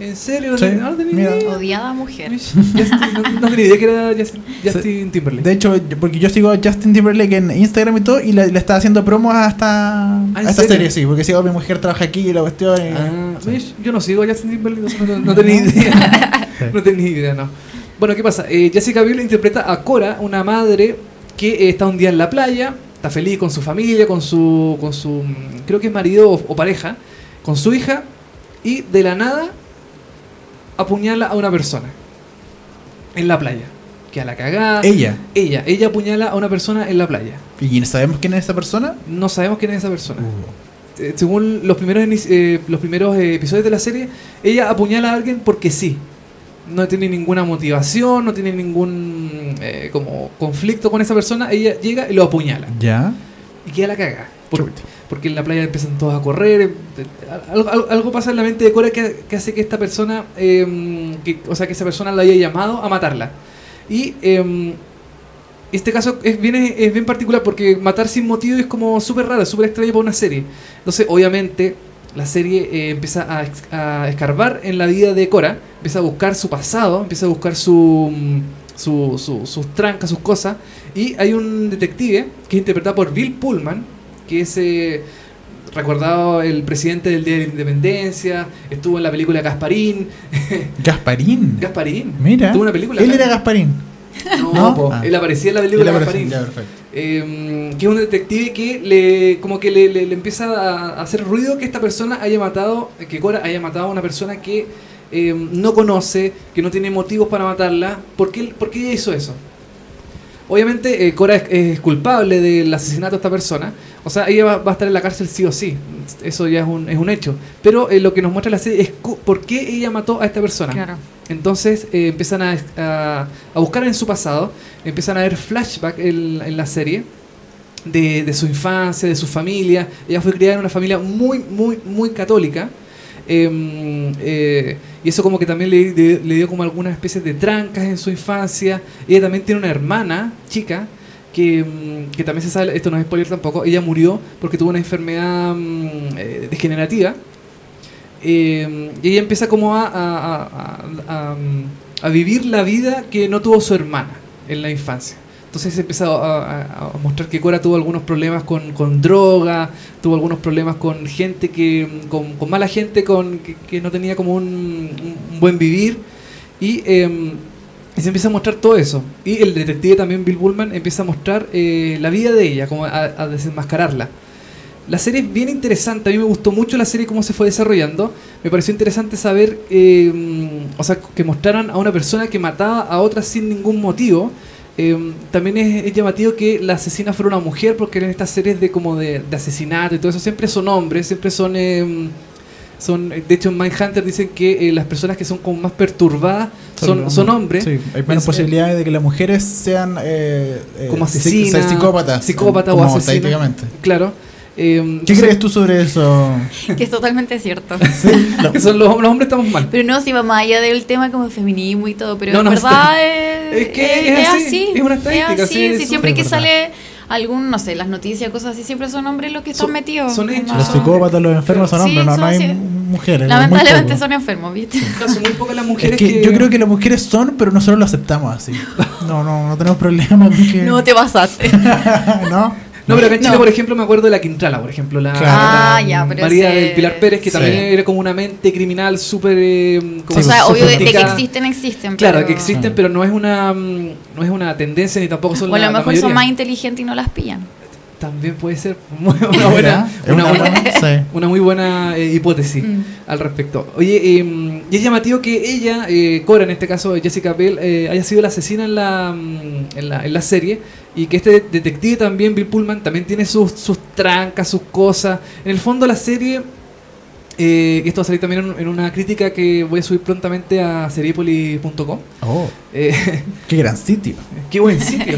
¿En serio? Sí, No, no tenía mira. idea. Odiada mujer. Justin- no, no tenía idea que era Justin, Justin Timberlake. De hecho, porque yo sigo a Justin Timberlake en Instagram y todo, y le, le estaba haciendo promos a esta, ¿Ah, a esta serio? serie, sí, porque sigo mi mujer trabaja aquí y la cuestión. y- Ah. Yo no sigo a Justin Timberlake, no, no- no tenía *laughs* idea. no tenía idea, no. Bueno, ¿qué pasa? Eh, Jessica Biel interpreta a Cora, una madre que eh, está un día en la playa, está feliz con su familia, con su, con su mm, creo que es marido o, o pareja, con su hija, y de la nada apuñala a una persona en la playa. Que a la cagada. Ella. Ella, ella apuñala a una persona en la playa. ¿Y sabemos quién es esa persona? No sabemos quién es esa persona. Eh, según los primeros, eh, los primeros eh, episodios de la serie, ella apuñala a alguien porque sí. No tiene ninguna motivación, no tiene ningún eh, como conflicto con esa persona. Ella llega y lo apuñala. Ya. Y queda la caga. Por- porque en la playa empiezan todos a correr. eh, Algo, algo- algo pasa en la mente de Cora que, que hace que esta persona, eh, que, o sea, que esa persona la haya llamado a matarla. Y eh, este caso es bien, es bien particular porque matar sin motivo es como súper raro, súper extraño para una serie. Entonces, obviamente, la serie eh, empieza a escarbar en la vida de Cora, empieza a buscar su pasado, empieza a buscar su, mm, su- su- sus trancas, sus cosas. Y hay un detective que es interpretado por Bill Pullman, que es eh, recordado el presidente del Día de la Independencia, estuvo en la película Gasparín. *laughs* Gasparín. Gasparín. Mira. Tuvo una película. Él acá. era Gasparín. No, ¿No? po, Ah. él aparecía en la película Gasparín. ya. Eh, que es un detective que le como que le, le- le empieza a hacer ruido que esta persona haya matado, que Cora haya matado a una persona que eh, no conoce, que no tiene motivos para matarla. ¿Por qué, por qué ella hizo eso? Obviamente eh, Cora es, es culpable del asesinato de esta persona. O sea, ella va, va a estar en la cárcel sí o sí. Eso ya es un, es un hecho. Pero eh, lo que nos muestra la serie es por qué ella mató a esta persona. Claro. Entonces eh, empiezan a, a- a buscar en su pasado, empiezan a ver flashback en, en la serie de, de su infancia, de su familia. Ella fue criada en una familia muy, muy, muy católica. Em, eh, y eso como que también le, le- le dio como algunas especies de trancas en su infancia. Ella también tiene una hermana chica que, mm, que también se sabe, esto no es spoiler tampoco, ella murió porque tuvo una enfermedad mm, eh, degenerativa. Eh, y ella empieza como a, a- a- a- a- vivir la vida que no tuvo su hermana en la infancia. Entonces se empieza a, mostrar que Cora tuvo algunos problemas con, con droga, tuvo algunos problemas con gente que, con, con mala gente con, que, que no tenía como un- un buen vivir. Y, eh, y se empieza a mostrar todo eso. Y el detective también, Bill Bullman, empieza a mostrar eh, la vida de ella, como a, desenmascararla. La serie es bien interesante, a mí me gustó mucho la serie cómo se fue desarrollando. Me pareció interesante saber, eh, mm, o sea, que mostraran a una persona que mataba a otra sin ningún motivo. Eh, también es, es llamativo que la asesina fuera una mujer, porque en estas series de como de, de asesinato y todo eso siempre son hombres, siempre son... eh, son de hecho en Mindhunter dicen que eh, las personas que son como más perturbadas son, son hombres. Sí, hay menos Es- posibilidades de que las mujeres sean eh, eh, Como asesinas, psicópatas. psicópatas o como asesinas. estadísticamente. Claro. Eh, ¿Qué entonces, crees tú sobre eso? *laughs* Que es totalmente cierto. *laughs* Sí, lo- que son los, los hombres estamos mal. Pero no, si va más allá del tema como feminismo y todo, pero No, en no, verdad es- es, es que es así, es una estadística, así, sí, siempre es que verdad. sale algún, no sé, las noticias, cosas así, siempre son hombres los que están Son- metidos. son hechos. Los psicópatas, los enfermos son Sí, hombres, no, son no hay así. mujeres. Lamentablemente son enfermos, ¿viste? Son muy pocas las Es mujeres que yo creo que las mujeres son, pero nosotros lo aceptamos así. No, no, no tenemos problema. porque- No te pasaste. *laughs* ¿No? No, pero acá en Chile, No. por ejemplo, me acuerdo de la Quintrala, por ejemplo. La, Claro. Ah, la ya, pero María ese- del Pilar Pérez, que Sí. también era como una mente criminal súper... eh, como o sea, obvio de, de que sofisticada. existen, existen. Claro, pero- que existen, pero no es una mm, no es una tendencia ni tampoco son O a la, lo la mejor son mayoría. más inteligentes y no las pillan. También puede ser muy- *laughs* una buena, una una buena, buena- sí. *laughs* una muy buena eh, hipótesis Mm. al respecto. Oye, eh, y es llamativo que ella, eh, Cora en este caso, Jessica Bell, eh, haya sido la asesina en la, mm, en la, en la serie y que este detective también, Bill Pullman, también tiene sus, sus trancas, sus cosas. En el fondo la serie, eh, y esto va a salir también en, en una crítica que voy a subir prontamente a seriepolis.com. Oh, Eh, *laughs* qué gran sitio. Qué buen sitio.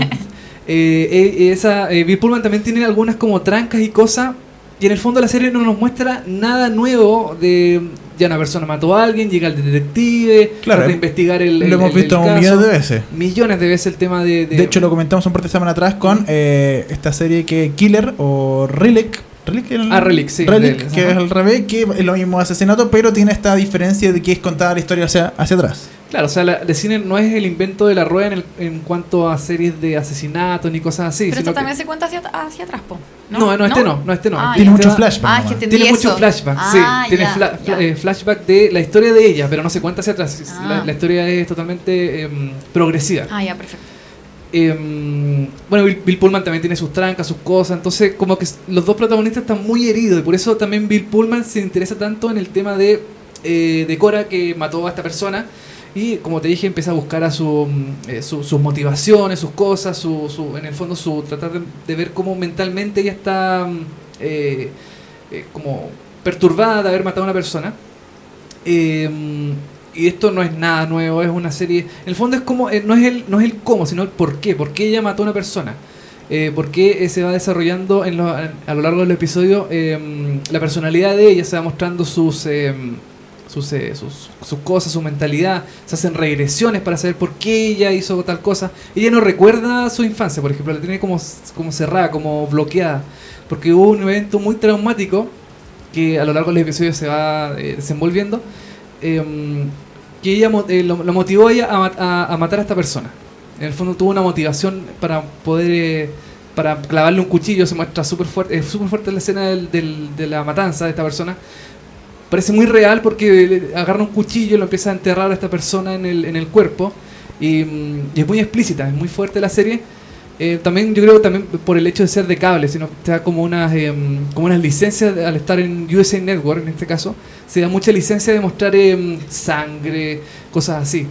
Eh, eh, esa, eh, Bill Pullman también tiene algunas como trancas y cosas. Y en el fondo la serie no nos muestra nada nuevo de ya una persona mató a alguien, llega el detective, Claro, trata de investigar el, el- lo hemos el- el visto un caso. millón de veces. Millones de veces el tema de... De hecho, lo comentamos un par de semanas atrás con eh, esta serie que Killer o Relic. Relic, el- Ah, Relic, sí, Relic, Relic, que es al revés, que es lo mismo asesinato, pero tiene esta diferencia de que es contada la historia hacia, hacia atrás. Claro, o sea, la, el cine no es el invento de la rueda en, el- en cuanto a series de asesinatos ni cosas así. Pero esto que- también se cuenta hacia, hacia atrás, po. No, no, este no, no, este no. Ah, Tiene mucho flashback. Ah, es que Tiene mucho flashback, Ah, sí. Tiene fla- eh, flashback de la historia de ella, pero no se cuenta hacia atrás. Ah. La, la historia es totalmente em, progresiva. Ah, ya, perfecto. Em, bueno, Bill, Bill Pullman también tiene sus trancas, sus cosas. Entonces, como que los dos protagonistas están muy heridos. Y por eso también Bill Pullman se interesa tanto en el tema de, eh, de Cora que mató a esta persona. Y como te dije, empieza a buscar a su, mm, eh, su- sus motivaciones, sus cosas, su, su- en el fondo su tratar de, ver cómo mentalmente ella está mm, eh, eh, como perturbada de haber matado a una persona. Eh, y esto no es nada nuevo, es una serie. En el fondo es como, no, es el, no es el cómo, sino el por qué. ¿Por qué ella mató a una persona? Eh, ¿Por qué eh, se va desarrollando en a lo largo del episodio la personalidad de ella? Se va mostrando sus, sus, eh, sus, sus cosas, su mentalidad. Se hacen regresiones para saber por qué ella hizo tal cosa. Ella no recuerda su infancia, por ejemplo, la tiene como, como cerrada, como bloqueada. Porque hubo un evento muy traumático que a lo largo del episodio se va eh, desenvolviendo. em, que ella eh, lo, motivó a ella a, mat- a- a matar a esta persona. En el fondo tuvo una motivación para poder eh, para clavarle un cuchillo, se muestra súper fuerte, es fuerte la escena del- del- de la matanza de esta persona. Parece muy real porque agarra un cuchillo y lo empieza a enterrar a esta persona en el, en el cuerpo. Y, mm, es muy explícita, es muy fuerte la serie. Eh, también yo creo también por el hecho de ser de cable, sino te da como unas, em, como unas licencias al estar en USA Network en este caso, se da mucha licencia de mostrar em, sangre, cosas así.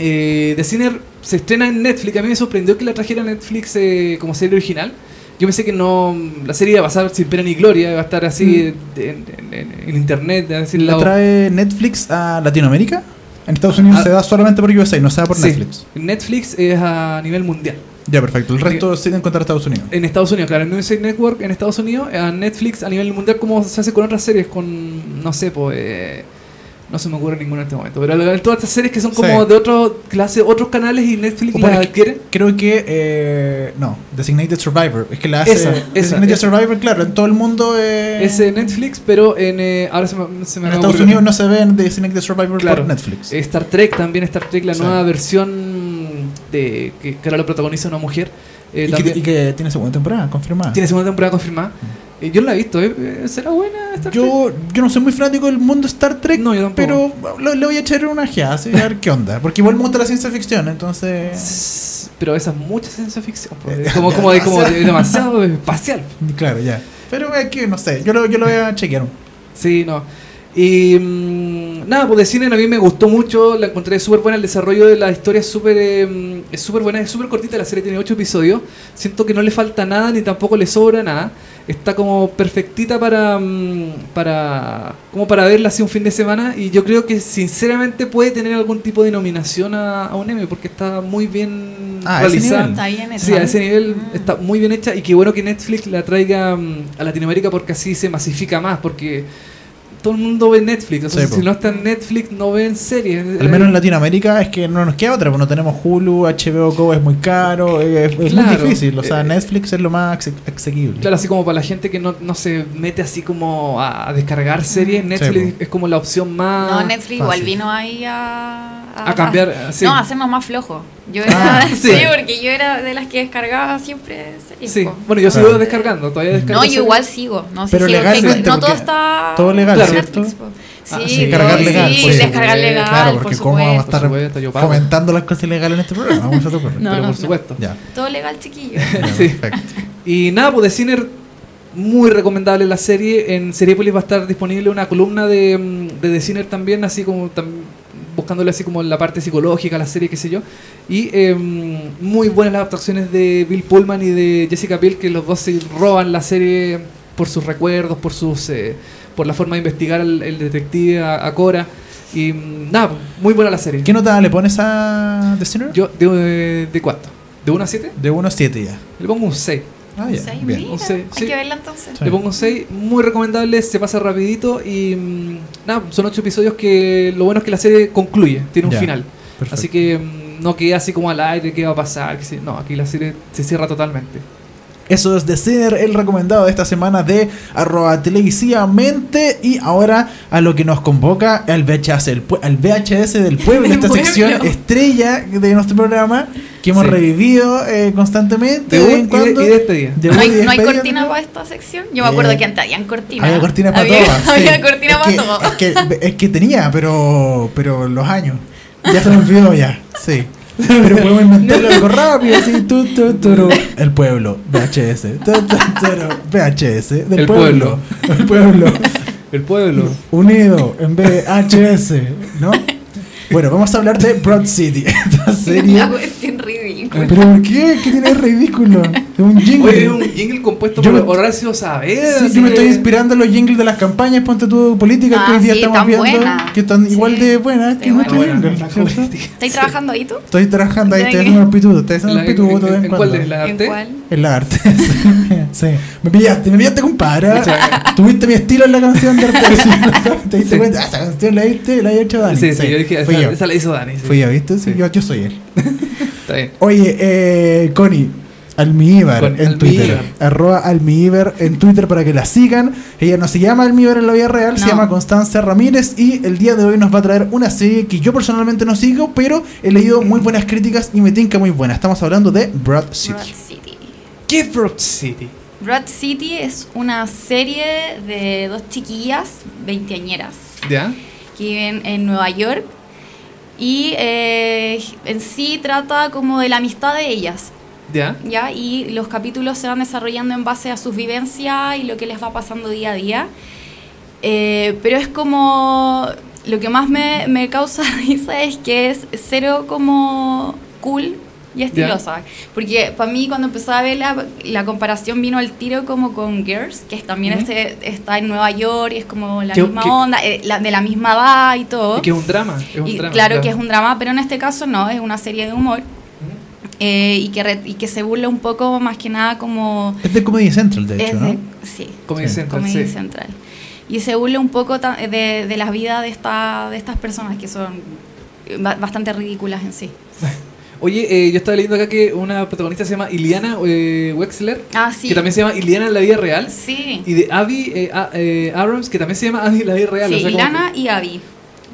Eh, The Sinner se estrena en Netflix. A mí me sorprendió que la trajera a Netflix eh, como serie original. Yo pensé que no la serie iba a pasar sin pena ni gloria, iba a estar así de- en, en- en internet, decir, ¿La trae Netflix a Latinoamérica? En Estados Unidos Ah. se da solamente por USA, no se da por Sí, Netflix. Netflix es a nivel mundial. Ya, perfecto. El resto que contar a Estados Unidos. En Estados Unidos, claro, en USA Network en Estados Unidos, a Netflix a nivel mundial como se hace con otras series, con, no sé, pues, eh, no se me ocurre ninguna en este momento, pero todas estas series que son como Sí. de otro clase, otros canales y Netflix las pone- adquiere. Creo que. eh, no, Designated Survivor. Es que la hace. Esa, Designated esa. Survivor, claro, en todo el mundo. Eh, Es eh, Netflix, pero en eh, ahora se me, se me en Estados. Unidos no se ven Designated Survivor Claro. por Netflix. Star Trek también, Star Trek, la Sí. nueva versión de que, que ahora lo protagoniza una mujer. eh, y, que, y que tiene segunda temporada, confirmada. tiene segunda temporada confirmada. Eh, yo no la he visto, ¿eh? Eh, ¿será buena Star Trek? Yo, yo no soy muy fanático del mundo Star Trek, No, yo pero lo- le voy a echar una ojeada, así, a ver qué onda. Porque igual me gusta la ciencia ficción, entonces. *laughs* Pero esa es mucha ciencia ficción. pues, es como, como, como de- demasiado espacial. Claro, ya. Pero es que no sé, yo lo, yo lo voy a chequear. Sí, no. Y mm, nada, pues de cine a mí me gustó mucho, la encontré súper buena, el desarrollo de la historia es súper eh, es súper buena, es súper cortita, la serie tiene 8 episodios, siento que no le falta nada ni tampoco le sobra nada, está como perfectita para, mm, para como para verla así un fin de semana y yo creo que sinceramente puede tener algún tipo de nominación a, a un Emmy porque está muy bien Ah, a ese realizada. nivel. Está bien hecha. Sí, a ese nivel Mm. está muy bien hecha y qué bueno que Netflix la traiga mm, a Latinoamérica porque así se masifica más, porque todo el mundo ve Netflix, o sea, Sí, si no está en Netflix no ven series. Al menos en Latinoamérica es que no nos queda otra, pues no tenemos Hulu, HBO Go es muy caro, es, es muy difícil. O sea, Eh, Netflix es lo más asequible. Claro, así como para la gente que no, no se mete así como a, descargar series, Netflix es como la opción más... No, Netflix igual fácil. vino ahí a... A cambiar, sí. No, a hacernos más flojos. Yo Ah, era... *laughs* sí. sí. porque yo era de las que descargaba siempre series, Sí, po. bueno, yo sigo Claro. descargando, todavía descargo No, yo igual sigo. No Pero si legalmente, no todo porque está... todo legal, ¿cierto? Sí, Ah, sí, todo- Cargar legal, sí, pues, descargar sí, legal, claro, por porque cómo vamos a estar Por supuesto, comentando las cosas ilegales en este programa. Vamos a tocar. No, pero no, por no. supuesto. Ya. Todo legal, chiquillo. ya, *laughs* Sí. perfecto. Y nada, pues de Ciner, muy recomendable la serie. En Seriepolis va a estar disponible una columna de, mm, de The Ciner también, así como tam- buscándole así como la parte psicológica, la serie, qué sé yo. Y eh, muy buenas las adaptaciones de Bill Pullman y de Jessica Biel, que los dos se roban la serie por sus recuerdos, por sus eh, por la forma de investigar al el detective a, a Cora. Y mm, nada, muy buena la serie. ¿Qué nota le pones a The Sinner? Yo, de, ¿de cuánto? ¿De 1 a 7? De 1 a 7 ya. Le pongo un 6. Ah, Un ya. Bien. mira, Un seis, Hay sí. que verla entonces. Sí. Le pongo un 6, muy recomendable, se pasa rapidito y mm, nada, son 8 episodios que lo bueno es que la serie concluye, tiene un Ya, final. perfecto. Así que mm, no queda así como al aire, qué va a pasar, no, aquí la serie se cierra totalmente. Eso es The Sinner, el recomendado de esta semana de arroba televisivamente. Y ahora a lo que nos convoca al VHS, el pue- al VHS del pueblo, *laughs* esta pueblo. sección estrella de nuestro programa que hemos Sí. revivido eh, constantemente. De vez en y, cuando. de, ¿No hay, no cortina también. para esta sección? Yo me acuerdo Eh, que antes habían cortina. Había cortina para Había- *laughs* sí. Había cortina es para que, todo. Es que, es que tenía, pero, pero los años. Ya se me olvidó ya. Sí. Pero podemos inventarlo algo rápido, así. Tu, tu, turu. El pueblo, VHS. Tu, tu, turu. VHS. Del El pueblo. El pueblo. El pueblo. Unido en VHS. ¿No? Bueno, vamos a hablar de Broad City. Esta serie. Una cuestión ridícula. ¿Pero por qué? ¿Qué tiene de ridículo? Es un jingle. Oye, es un jingle compuesto Yo por me- Horacio Saavedra. Sí, así yo me que- estoy inspirando en los jingles de las campañas, ponte tu política que Ah, hoy día sí, estamos tan viendo, buena. que están Sí. igual de buenas que Sí, nuestro Buena, jingle. ¿Estáis trabajando ahí tú? Estoy trabajando ahí, ¿De estoy haciendo un pituto, estoy haciendo pituto de vez ¿En en cuál cuando. de la ¿En arte? cuál? En la arte. *laughs* sí. Me pillaste, me pillaste, compadre. Tuviste mi estilo en la canción de arte. sí, *laughs* ¿Te diste Sí. cuenta? Ah, Esa canción la diste, la había hecho Dani. Sí, sí, yo dije, fui esa, yo. esa la hizo Dani. sí. Fui yo, ¿viste? Sí, Sí. Yo, yo soy él. *laughs* Está bien. Oye, eh, Connie, Almíbar en Twitter. Arroba Almíbar en Twitter para que la sigan. Ella no se llama Almíbar en la vida real, se No. llama Constancia Ramírez y el día de hoy nos va a traer una serie que yo personalmente no sigo, pero he leído muy buenas críticas y me tinca muy buena. Estamos hablando de Broad City. Broad City. ¿Qué es Broad City? Broad City es una serie de dos chiquillas veinteañeras ¿Ya? que viven en Nueva York y eh, en sí trata como de la amistad de ellas, ¿Ya? ¿ya? Y los capítulos se van desarrollando en base a sus vivencias y lo que les va pasando día a día. Eh, pero es como... Lo que más me, me causa *laughs* risa es que es cero como cool y estilosa. Porque para mí cuando empecé a ver la, la comparación vino al tiro como con Girls, que también Ujú. este, está en Nueva York y es como la ¿Qué- misma qué- onda, eh, la- de la misma edad y todo. Y que es un drama. Es un Y drama, claro que es un drama, pero en este caso no, es una serie de humor. Eh, y, que re- y que se burla un poco más que nada como... Es de Comedy Central, de hecho, es ¿no? de- sí, Comedy Sí. Central, Comedy sí. Central. Y se burla un poco de, de la vida de, esta, de estas personas que son ba- bastante ridículas en sí. *laughs* Oye, eh, yo estaba leyendo acá que una protagonista se llama Iliana eh, Wexler, Ah, sí. que también se llama Iliana en la vida real. Sí. Y de Abby eh, a- eh, Abrams, que también se llama Abby en la vida real. Sí, o sea, Lana que- y Abby.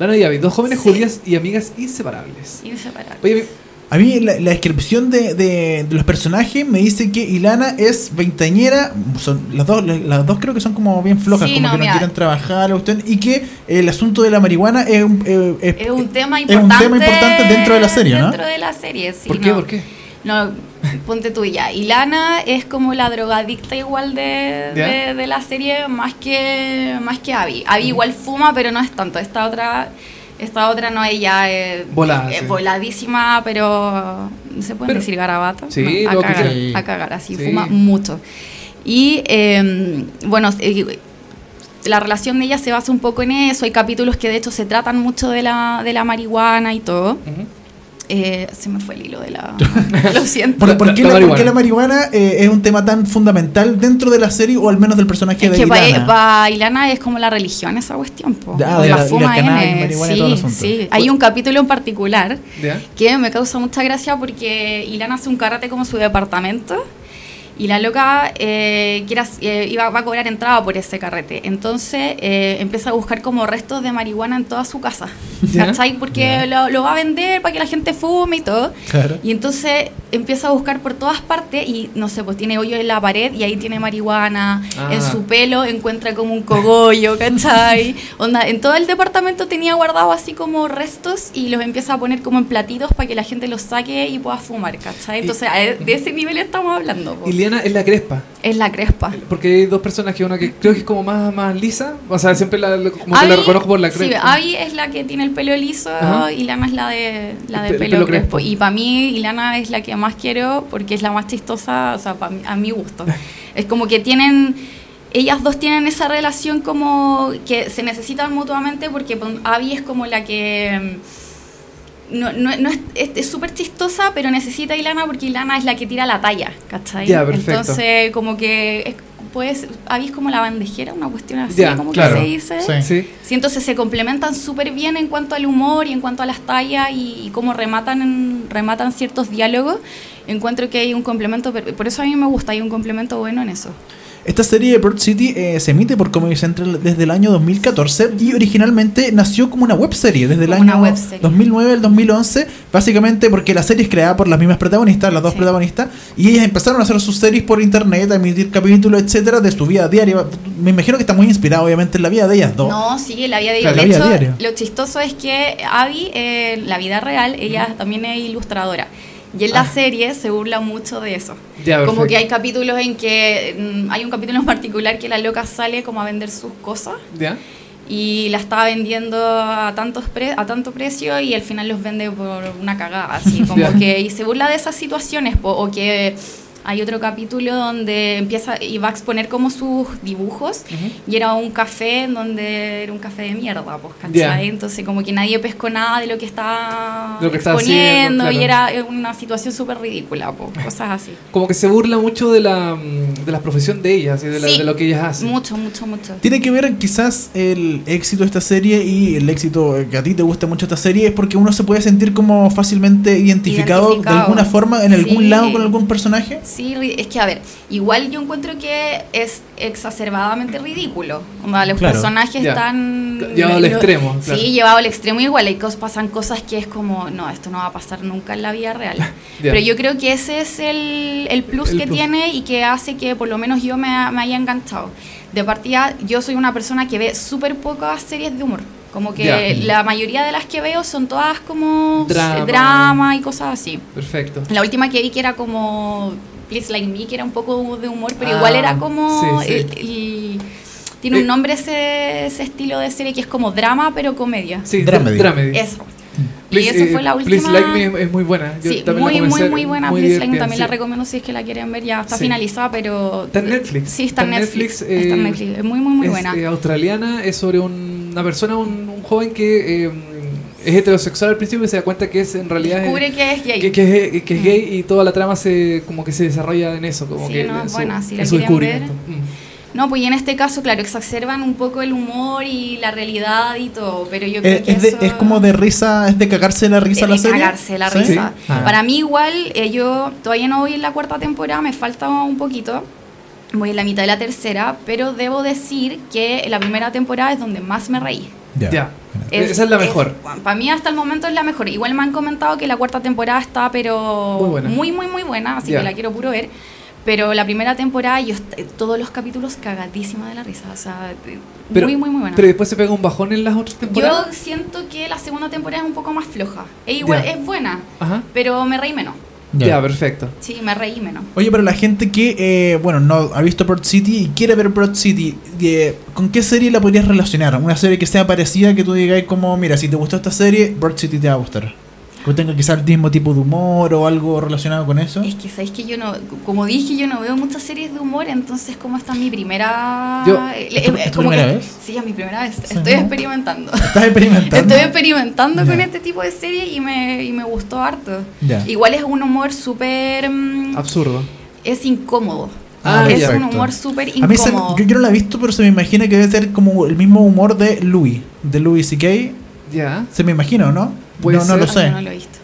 Lana y Abby, dos jóvenes Sí. judías y amigas inseparables. Inseparables. Oye, A mí la, la descripción de, de- de los personajes me dice que Ilana es veintañera, son las dos, las dos creo que son como bien flojas, Sí, como no, que no mira. quieren trabajar, la cuestión, y que el asunto de la marihuana es un, eh, Es un tema es un importante. tema importante dentro de la serie, ¿no? Dentro de la serie, sí. ¿por qué? no. ¿Por qué? No, ponte tú ya. Y Lana es como la drogadicta igual de, de la serie más que más que Abby. Abby igual fuma, pero no es tanto. Esta otra, esta otra no, ella es Volada, sí. voladísima, pero se pueden Pero- decir garabatos. Sí, No, a cagar, quieras. a cagar, así Sí. fuma mucho. Y eh, bueno, eh, la relación de ella se basa un poco en eso. Hay capítulos que de hecho se tratan mucho de la, de la marihuana y todo. Ujú. Eh, se me fue el hilo de la. *laughs* Lo siento. ¿Por, por La- qué la la, por marihuana. qué la marihuana eh, es un tema tan fundamental dentro de la serie o al menos del personaje Es de que para Ilana? Ilana es como la religión esa cuestión. Po. Ya, la la- fuma la cannabis, N, marihuana y todo el Sí, sí. Hay un capítulo en particular ¿Ya? que me causa mucha gracia porque Ilana hace un karate como su departamento y la loca eh, eh, iba, va a cobrar entrada por ese carrete. Entonces eh, empieza a buscar como restos de marihuana en toda su casa. *laughs* ¿Cachai? Porque lo, lo va a vender para que la gente fume y todo. Claro. Y entonces empieza a buscar por todas partes y no sé, pues tiene hoyo en la pared y ahí tiene marihuana. Ah. En su pelo encuentra como un cogollo, *laughs* ¿cachai? Onda, en todo el departamento tenía guardado así como restos y los empieza a poner como en platitos para que la gente los saque y pueda fumar, ¿cachai? Entonces a- de ese nivel estamos hablando. po. Es la crespa. Es la crespa. Porque hay dos personajes, una que creo que es como más, más lisa. O sea, siempre la, que reconozco por la Sí, crespa. Abby es la que tiene el pelo liso Ajá. y Lana es la de la de pe- el pelo, pelo crespo. crespo. Y para mí, Ilana es la que más quiero porque es la más chistosa, o sea, pa mí- a mi gusto. *laughs* es como que tienen. Ellas dos tienen esa relación como que se necesitan mutuamente porque Abby es como la que. No, no, no es súper chistosa, pero necesita a Ilana porque Ilana es la que tira la talla, ¿cachai? Entonces, como que es, pues, es como la bandejera, una cuestión así, Ya, como claro. que se dice. Sí. Sí. Sí, entonces se complementan súper bien en cuanto al humor y en cuanto a las tallas y, y cómo rematan, rematan ciertos diálogos. Encuentro que hay un complemento, por eso a mí me gusta, hay un complemento bueno en eso. Esta serie de Broad City eh, se emite por Comedy Central desde el año 2014 y originalmente nació como una webserie desde el Como año webserie. 2009 al 2011, básicamente porque la serie es creada por las mismas protagonistas, las dos Sí. protagonistas, y ellas empezaron a hacer sus series por internet, a emitir capítulos, etcétera, de su vida diaria. Me imagino que está muy inspirado, obviamente, en la vida de ellas dos. No, sí, la vida de Claro, De hecho, diaria. lo chistoso es que Abby, eh, la vida real, ella también es ilustradora. Y en la Ah. serie se burla mucho de eso. Ya, como que hay capítulos en que mm, hay un capítulo en particular que la loca sale como a vender sus cosas ¿Ya? y la estaba vendiendo a tantos pre- a tanto precio y al final los vende por una cagada, así *laughs* como Ya. que y se burla de esas situaciones po, o que hay otro capítulo donde empieza y va a exponer como sus dibujos y era un café en donde era un café de mierda, pues, ¿cachai? Ya. Entonces como que nadie pescó nada de lo que estaba lo que exponiendo haciendo, y claro. era una situación súper ridícula, pues, cosas así. *laughs* Como que se burla mucho de la, mm, de la profesión de ellas y de, la- Sí. de lo que ellas hacen. Mucho, mucho, mucho. Tiene que ver quizás el éxito de esta serie y el éxito que a ti te gusta mucho esta serie es porque uno se puede sentir como fácilmente identificado, Identificado. de alguna forma en algún Sí. lado con algún personaje. Sí, es que a ver, igual yo encuentro que es exacerbadamente ridículo. Como los Claro. personajes Ya. están... Llevado al lo- extremo, claro. Sí, llevado al extremo igual. Hay cosas, pasan cosas que es como, no, esto no va a pasar nunca en la vida real. *laughs* Ya. Pero yo creo que ese es el, el plus El que plus. tiene y que hace que por lo menos yo me, me haya enganchado. De partida, yo soy una persona que ve súper pocas series de humor. Como que la mayoría de las que veo son todas como Drama. drama y cosas así. Perfecto. La última que vi que era como Please Like Me, que era un poco de humor, pero Ah, igual era como... sí, sí. el- el- tiene Eh. un nombre ese, ese estilo de serie que es como drama, pero comedia. Sí, Dramedy. Dramedy. Eso. Please, y esa eh, fue la Please última... Like Me es muy buena. Yo Sí, también la muy, muy, comencé, muy buena. muy Please Like Me también la recomiendo si es que la quieren ver. Ya está Sí. finalizada, pero... Está en Netflix. Sí, está en Netflix. está eh, en Netflix. Es muy, muy, muy es, buena. eh, australiana, es sobre un- una persona, un, un joven que eh, es heterosexual al principio y se da cuenta que es en realidad Descubre que es gay. que, que es, que es Mm. gay y toda la trama se como que se desarrolla en eso, como Sí, que no, en su, buena, si en su descubrimiento. Mm. No, pues y en este caso, claro, exacerban un poco el humor y la realidad y todo, pero yo creo Eh, que es, de- eso... es como de risa, es de cagarse la risa de la serie. cagarse la ¿Sí? risa. Sí. Ah. Para mí igual, eh, yo todavía no voy en la cuarta temporada, me falta un poquito. Voy en la mitad de la tercera, pero debo decir que la primera temporada es donde más me reí. Ya. Ya. Esa es la mejor. para mí hasta el momento es la mejor. Igual me han comentado que la cuarta temporada está, pero Muy buena. muy, muy, muy buena, así Ya. que la quiero puro ver. Pero la primera temporada, yo todos los capítulos cagadísima de la risa. O sea, Pero, muy, muy, muy buena. pero después se pega un bajón en las otras temporadas. Yo siento que la segunda temporada es un poco más floja. Es igual, Ya. es buena, Ajá. pero me reí menos. Ya. Ya, perfecto. Sí, me reí menos. Oye, pero la gente que, eh, bueno, no ha visto Broad City y quiere ver Broad City, eh, ¿con qué serie la podrías relacionar? Una serie que sea parecida, que tú digas como, mira, si te gustó esta serie, Broad City te va a gustar. Que tenga quizás el mismo tipo de humor o algo relacionado con eso. Es que sabéis que yo no, como dije, yo no veo muchas series de humor, entonces como esta es mi primera... Yo- eh, ¿Es tu- eh, es tu como primera que- vez? Sí, es mi primera vez. Sí, Estoy ¿no? experimentando. Estás experimentando. *laughs* Estoy experimentando con Ya. este tipo de serie y me, y me gustó harto. Ya. Igual es un humor súper... mm, Absurdo. es incómodo. Ah, es ya. un Perfecto. humor súper A mí se- incómodo. yo, yo no la he visto, pero se me imagina que debe ser como el mismo humor de Louis, de Louis C.K. Ya. Se me imagina, ¿o ¿no? Puede no, no ser. lo Ay, sé. yo no lo he visto.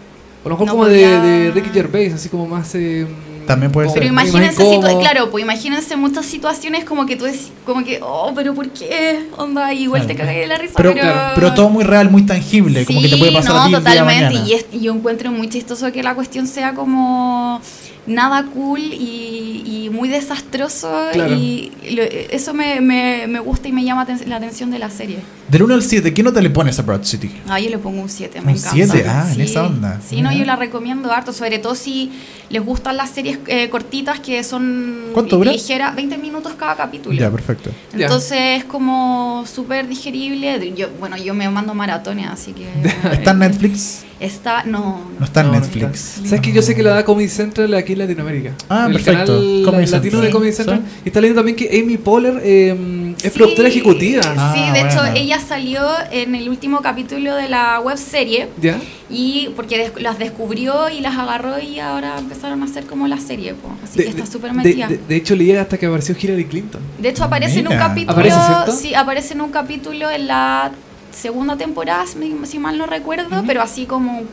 O a lo mejor No como de, de Ricky Gervais, así como más... eh, También puede como ser. Pero imagínense, claro, pues imagínense muchas situaciones como que tú decís, como que, oh, pero ¿por qué? Onda, igual te cagas de la risa, Pero, pero... pero todo muy real, muy tangible, como que te puede Sí, pasar no, a ti el día de totalmente. Y, es- y yo encuentro muy chistoso que la cuestión sea como nada cool y, y muy desastroso. Claro. Y lo- eso me, me, me gusta y me llama la atención de la serie. Del 1 al 7, ¿qué nota le pones a Broad City? Ah, yo le pongo un 7, me Un encanta. 7, ah, en esa onda. Sí, no, yo la recomiendo harto, sobre todo si les gustan las series eh, cortitas que son ¿Cuánto dura? ligeras, 20 minutos cada capítulo. Ya, perfecto. Ya. Entonces es como súper digerible. Yo, bueno, yo me mando maratones, así que... *laughs* ¿Está en Netflix? Está, no, No está en No, no Netflix. está. ¿Sabes que yo sé que la da Comedy Central aquí en Latinoamérica? Ah, el perfecto. canal Comedy latino Central. de Comedy Sí. Central. Y está leyendo también que Amy Poehler eh, es Sí, productora ejecutiva. Ah, sí, de hecho bueno. ella salió en el último capítulo de la web serie ¿Ya? y porque des- las descubrió y las agarró y ahora empezaron a hacer como la serie, po. así De, que está de- súper de- metida. de- de hecho, leí hasta que apareció Hillary Clinton. De hecho, aparece en un Mira. capítulo. ¿Aparece, cierto? Sí, aparece en un capítulo en la segunda temporada, si, mal no recuerdo, pero así como un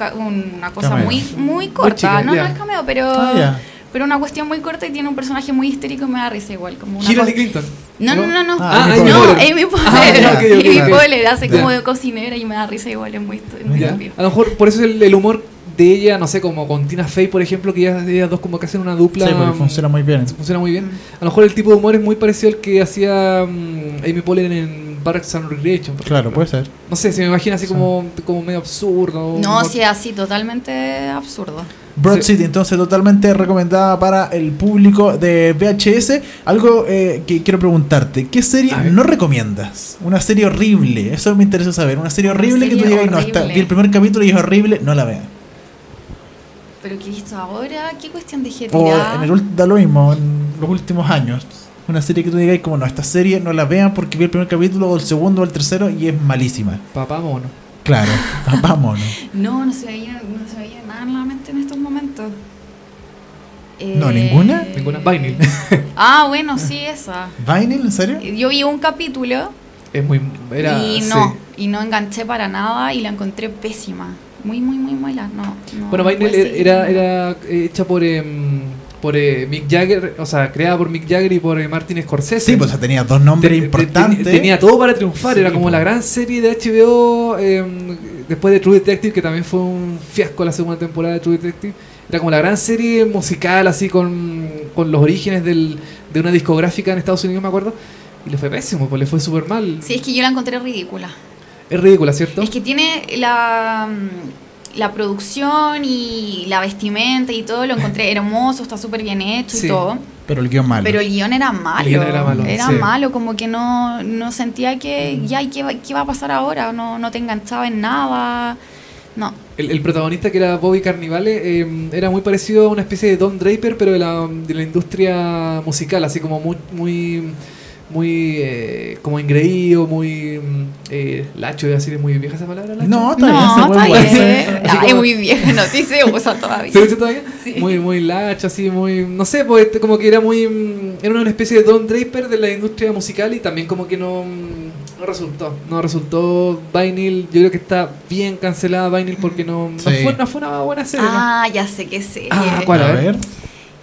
una cosa Cameo. muy, muy corta. chica, no, ya. no es cameo, pero. Ah, ya. Pero una cuestión muy corta y tiene un personaje muy histérico y me da risa igual. Como una cosa- Clinton. No, no, no, no. Ah, Ah, Amy no, Poehler. Amy Poehler. Ah, Amy. Poehler hace Ya. como de cocinera y me da risa igual, es muy, es divertido. A lo mejor por eso el, el humor de ella, no sé, como con Tina Fey, por ejemplo, que ellas, ellas dos como que hacen una dupla. Sí, porque mm, funciona muy bien. funciona muy bien. A lo mejor el tipo de humor es muy parecido al que hacía mm, Amy Poehler en Parks and Recreation. Claro, puede ser. No sé, se me imagina así como, como medio absurdo. No, humor- sí, así, totalmente absurdo. Broad Sí. City, entonces totalmente recomendada para el público de VHS. Algo eh, que quiero preguntarte, ¿qué serie no recomiendas? Una serie horrible, eso me interesa saber. Una serie Una horrible que tú digas, no, está, vi el primer capítulo y es horrible, no la vean. Pero que he visto ahora, ¿qué cuestión de O en el da lo mismo, en los últimos años. Una serie que tú digas como no, esta serie no la vean porque vi el primer capítulo o el segundo o el tercero y es malísima. Papá mono. Claro, vámonos. No, no se veía, no se veía nada en la mente en estos momentos. No, ¿ninguna? Ninguna. Vinyl. *laughs* Ah, bueno, sí, esa. ¿Vinyl? ¿En serio? Yo vi un capítulo es muy. Era. y sí. no, y no enganché para nada y la encontré pésima. Muy, muy, muy mala. No, no Bueno, Vinyl ser. era, era eh, hecha por. em, por eh, Mick Jagger, o sea, creada por Mick Jagger y por eh, Martin Scorsese. Sí, pues o sea, tenía dos nombres Te- te- importantes. te- Tenía todo para triunfar, Sí, era como po. la gran serie de HBO em, después de True Detective, que también fue un fiasco la segunda temporada de True Detective. Era como la gran serie musical, así con, con los orígenes del, de una discográfica en Estados Unidos, me acuerdo. Y le fue pésimo, pues le fue súper mal. Sí, es que yo la encontré ridícula. Es ridícula, ¿cierto? Es que tiene la, la producción y la vestimenta y todo, lo encontré *laughs* hermoso, está súper bien hecho Sí. y todo. Pero el guion malo. Pero el guion era malo. guion era malo, sí. malo, como que no, no sentía que ya, ¿y qué, va- qué va a pasar ahora? No, no te enganchaba en nada. No. El, el protagonista que era Bobby Carnivale em, era muy parecido a una especie de Don Draper, pero de la, de la industria musical, así como muy, muy, muy eh, como engreído, muy mm, eh, lacho, iba a decir, es muy vieja esa palabra, lacho. No, está bien, No, se puede. Así muy viejo, no, sí se usa todavía. ¿Se usa todavía? Sí. Muy, muy lacho, así, muy. No sé, pues este, como que era muy. mm, Era una especie de Don Draper de la industria musical y también como que no. mm, No resultó. No resultó. Vinyl, yo creo que está bien cancelada Vinyl porque no, no, fue, no fue una buena serie. ¿no? Ah, ya sé qué sé. Ah, ¿cuál? A A ver.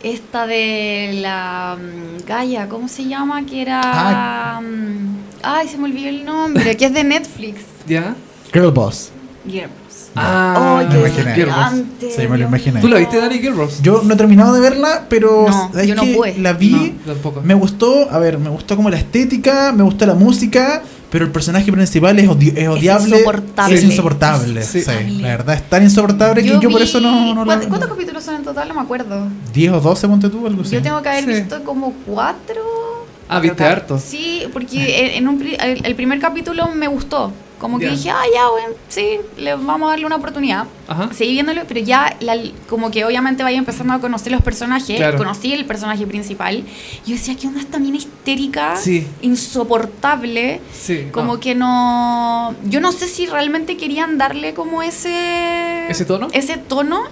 Esta de la mm, Gaia, ¿cómo se llama? Que era. Ah. mm, Ay, se me olvidó el nombre, que es de Netflix. *laughs* ¿Ya? Girl Boss. Girls. Ah, Ay, me imaginé. Sí, me lo imaginé. ¿Tú la viste, Dani Gilbros? Yo no he terminado de verla, pero No, pude. la vi. No, tampoco. Me gustó, a ver, me gustó como la estética, me gustó la música, pero el personaje principal es, odi- es odiable. insoportable. Es insoportable. Sí. Sí, la verdad es tan insoportable que yo por eso no, no ¿cuántos, cuántos capítulos son en total? No me acuerdo. 10 o 12, ponte tú, algo así. Yo tengo que haber Sí. visto como cuatro. Ah, viste harto. Sí, porque en- un, el, primer capítulo me gustó. Como que Ya. dije, ah, ya, bueno, sí, le vamos a darle una oportunidad. Ajá. Seguí viéndolo, pero ya la- como que obviamente vaya empezando a conocer los personajes. Claro. Conocí el personaje principal. Yo decía, ¿qué onda esta mina histérica? Sí. Insoportable. Sí. Como no. que no. Yo no sé si realmente querían darle como ese. ¿Ese tono? Ese tono.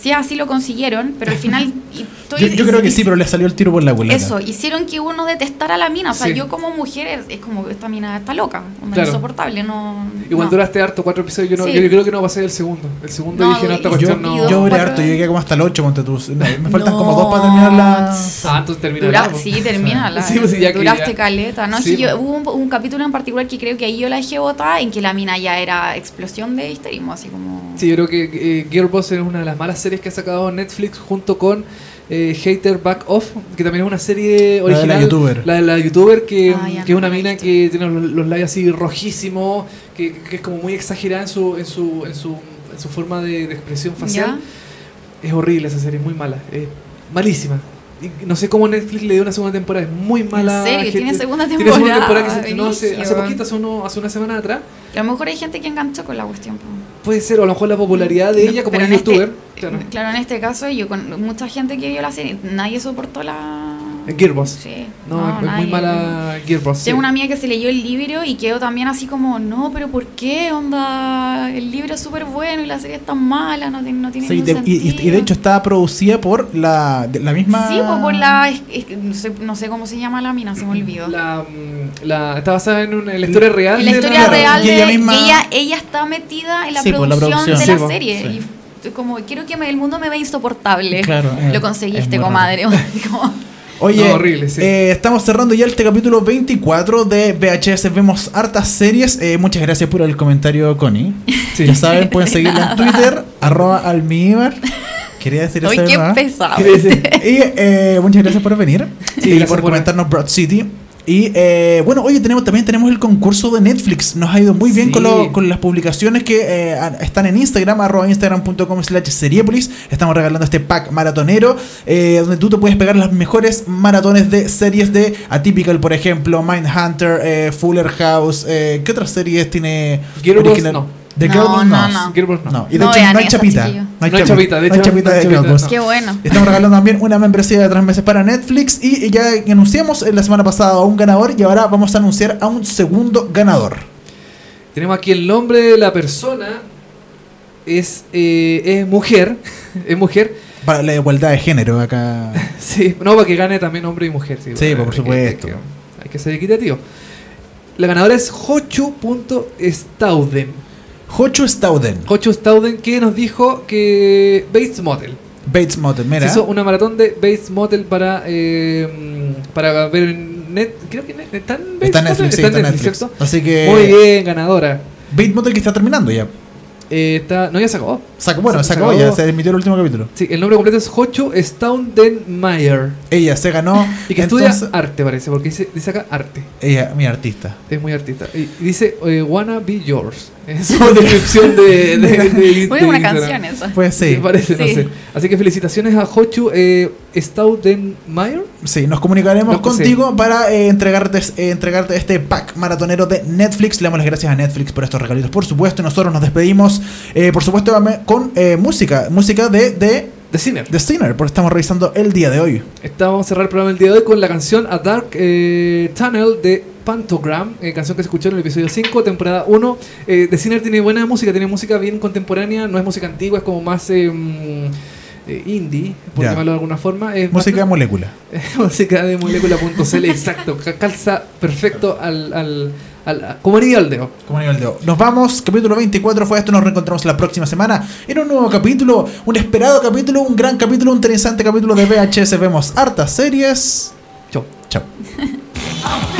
Sí, así lo consiguieron, pero al final. *laughs* y estoy- Yo, yo creo que y- sí, pero le salió el tiro por la culata. Eso, hicieron que uno detestara a la mina. O sea, Sí. yo como mujer es, como esta mina está loca, onda, Claro. insoportable, no. Igual no. duraste harto, cuatro episodios. Yo, no, Sí. yo creo que no pasé del segundo. El segundo No, dije, no, esta cuestión no. yo duré harto, yo llegué como hasta el 8, ponte tú. *laughs* No, Me faltan No. como dos para terminar la. Ah, entonces termina. Dura- la, sí, termina. La, Sí, pues ya duraste ya- caleta. No, Sí, sí, yo, hubo un, un capítulo en particular que creo que ahí yo la dejé botada en que la mina ya era explosión de histerismo, así como. Sí, yo creo que eh, Gearbox es una de las malas series que ha sacado Netflix junto con eh, Hater Back Off, que también es una serie La de la original. youtuber. La de la youtuber, que, Ah, ya que es una mina que tiene los, los labios así rojísimos, que, que es como muy exagerada en su, en su, en su, en su forma de, de expresión facial. Es horrible esa serie, es muy mala. Es malísima. Y no sé cómo Netflix le dio una segunda temporada, es muy mala. serio? gente. ¿Tiene segunda Tiene segunda temporada? temporada que se estrenó hace, hace poquito, hace, uno- hace una semana atrás. A lo mejor hay gente que enganchó con la cuestión. Puede ser, o a lo mejor la popularidad de ella como en este- youtuber. claro. Claro, en este caso, yo con mucha gente que vio la serie, nadie soportó la. Gearbox. Sí, No, es muy mala Gearbox. sí. Tengo una amiga que se leyó el libro y quedó también así como, no, pero ¿por qué? Onda, el libro es súper bueno y la serie es tan mala, no, tiene- no tiene Sí, ningún de- y, y- sentido. y de hecho estaba producida por la, de- la misma. Sí, pues por la... es- es no, sé, no sé cómo se llama la mina, se me olvidó. La, mm, la- está basada en, una- en la historia real. en la de historia Claro, real de ella misma- ella, ella está metida en la, Sí, pues, la producción, producción. de Sí, la pues, serie. sí. Y como quiero que me- el mundo me vea insoportable. Claro, eh, Lo conseguiste, comadre. *laughs* Como- Oye, No, horrible, sí. eh, estamos cerrando ya este capítulo 24 de VHS. Vemos hartas series. Eh, muchas gracias por el comentario, Connie. Sí. Ya saben, pueden *laughs* seguirla en Twitter, *laughs* arroba almíbar. Quería decir eso. Ay, de qué pesado. Y eh, muchas gracias por venir Sí, y gracias por por- comentarnos Broad City. Y eh, bueno, oye, tenemos, también tenemos el concurso de Netflix. Nos ha ido muy bien Sí. con, lo- con las publicaciones que eh, están en Instagram, arroba instagram.com slash seriepolis. Estamos regalando este pack maratonero, eh, donde tú te puedes pegar las mejores maratones de series de Atypical, por ejemplo, Mindhunter, eh, Fuller House. eh, ¿Qué otras series tiene Girl original? no. The No, no, no. No. No, y de No hecho vean no hay eso, chapita. No hay chapita, de no hay hecho, chapita no hay de chapita, Boss. no. Qué bueno. Estamos regalando también una membresía de tres meses para Netflix y ya anunciamos la semana pasada a un ganador y ahora vamos a anunciar a un segundo ganador. Tenemos aquí el nombre de la persona. Es, eh, es mujer. *laughs* es mujer. Para la igualdad de género acá. *laughs* Sí, no, para que gane también hombre y mujer. Sí, Sí, bueno, por supuesto. Hay que, hay que ser equitativo. La ganadora es Hochu.stauden. Jocho Stauden. Hochu Stauden que nos dijo que Bates Motel. Bates Motel, Se mira. hizo una maratón de Bates Motel para, eh, para ver en net. Creo que net- está en Bates Está Netflix, sí, está Netflix, Netflix. Así que. Muy bien, ganadora. Bates Motel que está terminando ya. Eh, está, no, ya. Sacó, bueno, se acabó ya, se emitió el último capítulo. Sí, el nombre completo es Hochu Staudenmayer. Ella se ganó. Y que entonces- estudia arte, parece, porque dice, dice acá arte. Ella, mi artista. Es muy artista. Y y dice, eh, wanna be yours. *laughs* Es su descripción de, de, de- *laughs* Muy de una canción esa. Pues sí. Sí, parece, no Sí. sé. Así que felicitaciones a Hochu eh, Staudenmayer. Sí, nos comunicaremos No, pues, contigo para eh, entregarte, eh, entregarte este pack maratonero de Netflix. Le damos las gracias a Netflix por estos regalitos, por supuesto. Nosotros nos despedimos, eh, por supuesto, con eh, música. Música de, de, The Sinner. de Sinner, porque estamos revisando el día de hoy. Esta- vamos a cerrar el programa el día de hoy con la canción A Dark eh, Tunnel de Pantogram, eh, canción que se escuchó en el episodio 5, temporada 1. Eh, The Sinner tiene buena música, tiene música bien contemporánea, no es música antigua, es como más eh, eh, indie, por Ya. llamarlo de alguna forma. Es Música de bastante- molécula. *laughs* música de molécula.cl, exacto, ca- calza perfecto al, al, al- a- como anillo al dedo. Como nivel de hoy. Nos vamos, capítulo 24 fue esto, nos reencontramos la próxima semana en un nuevo capítulo, un esperado capítulo, un gran capítulo, un interesante capítulo de VHS. Vemos hartas series. Chau. Chao. *laughs*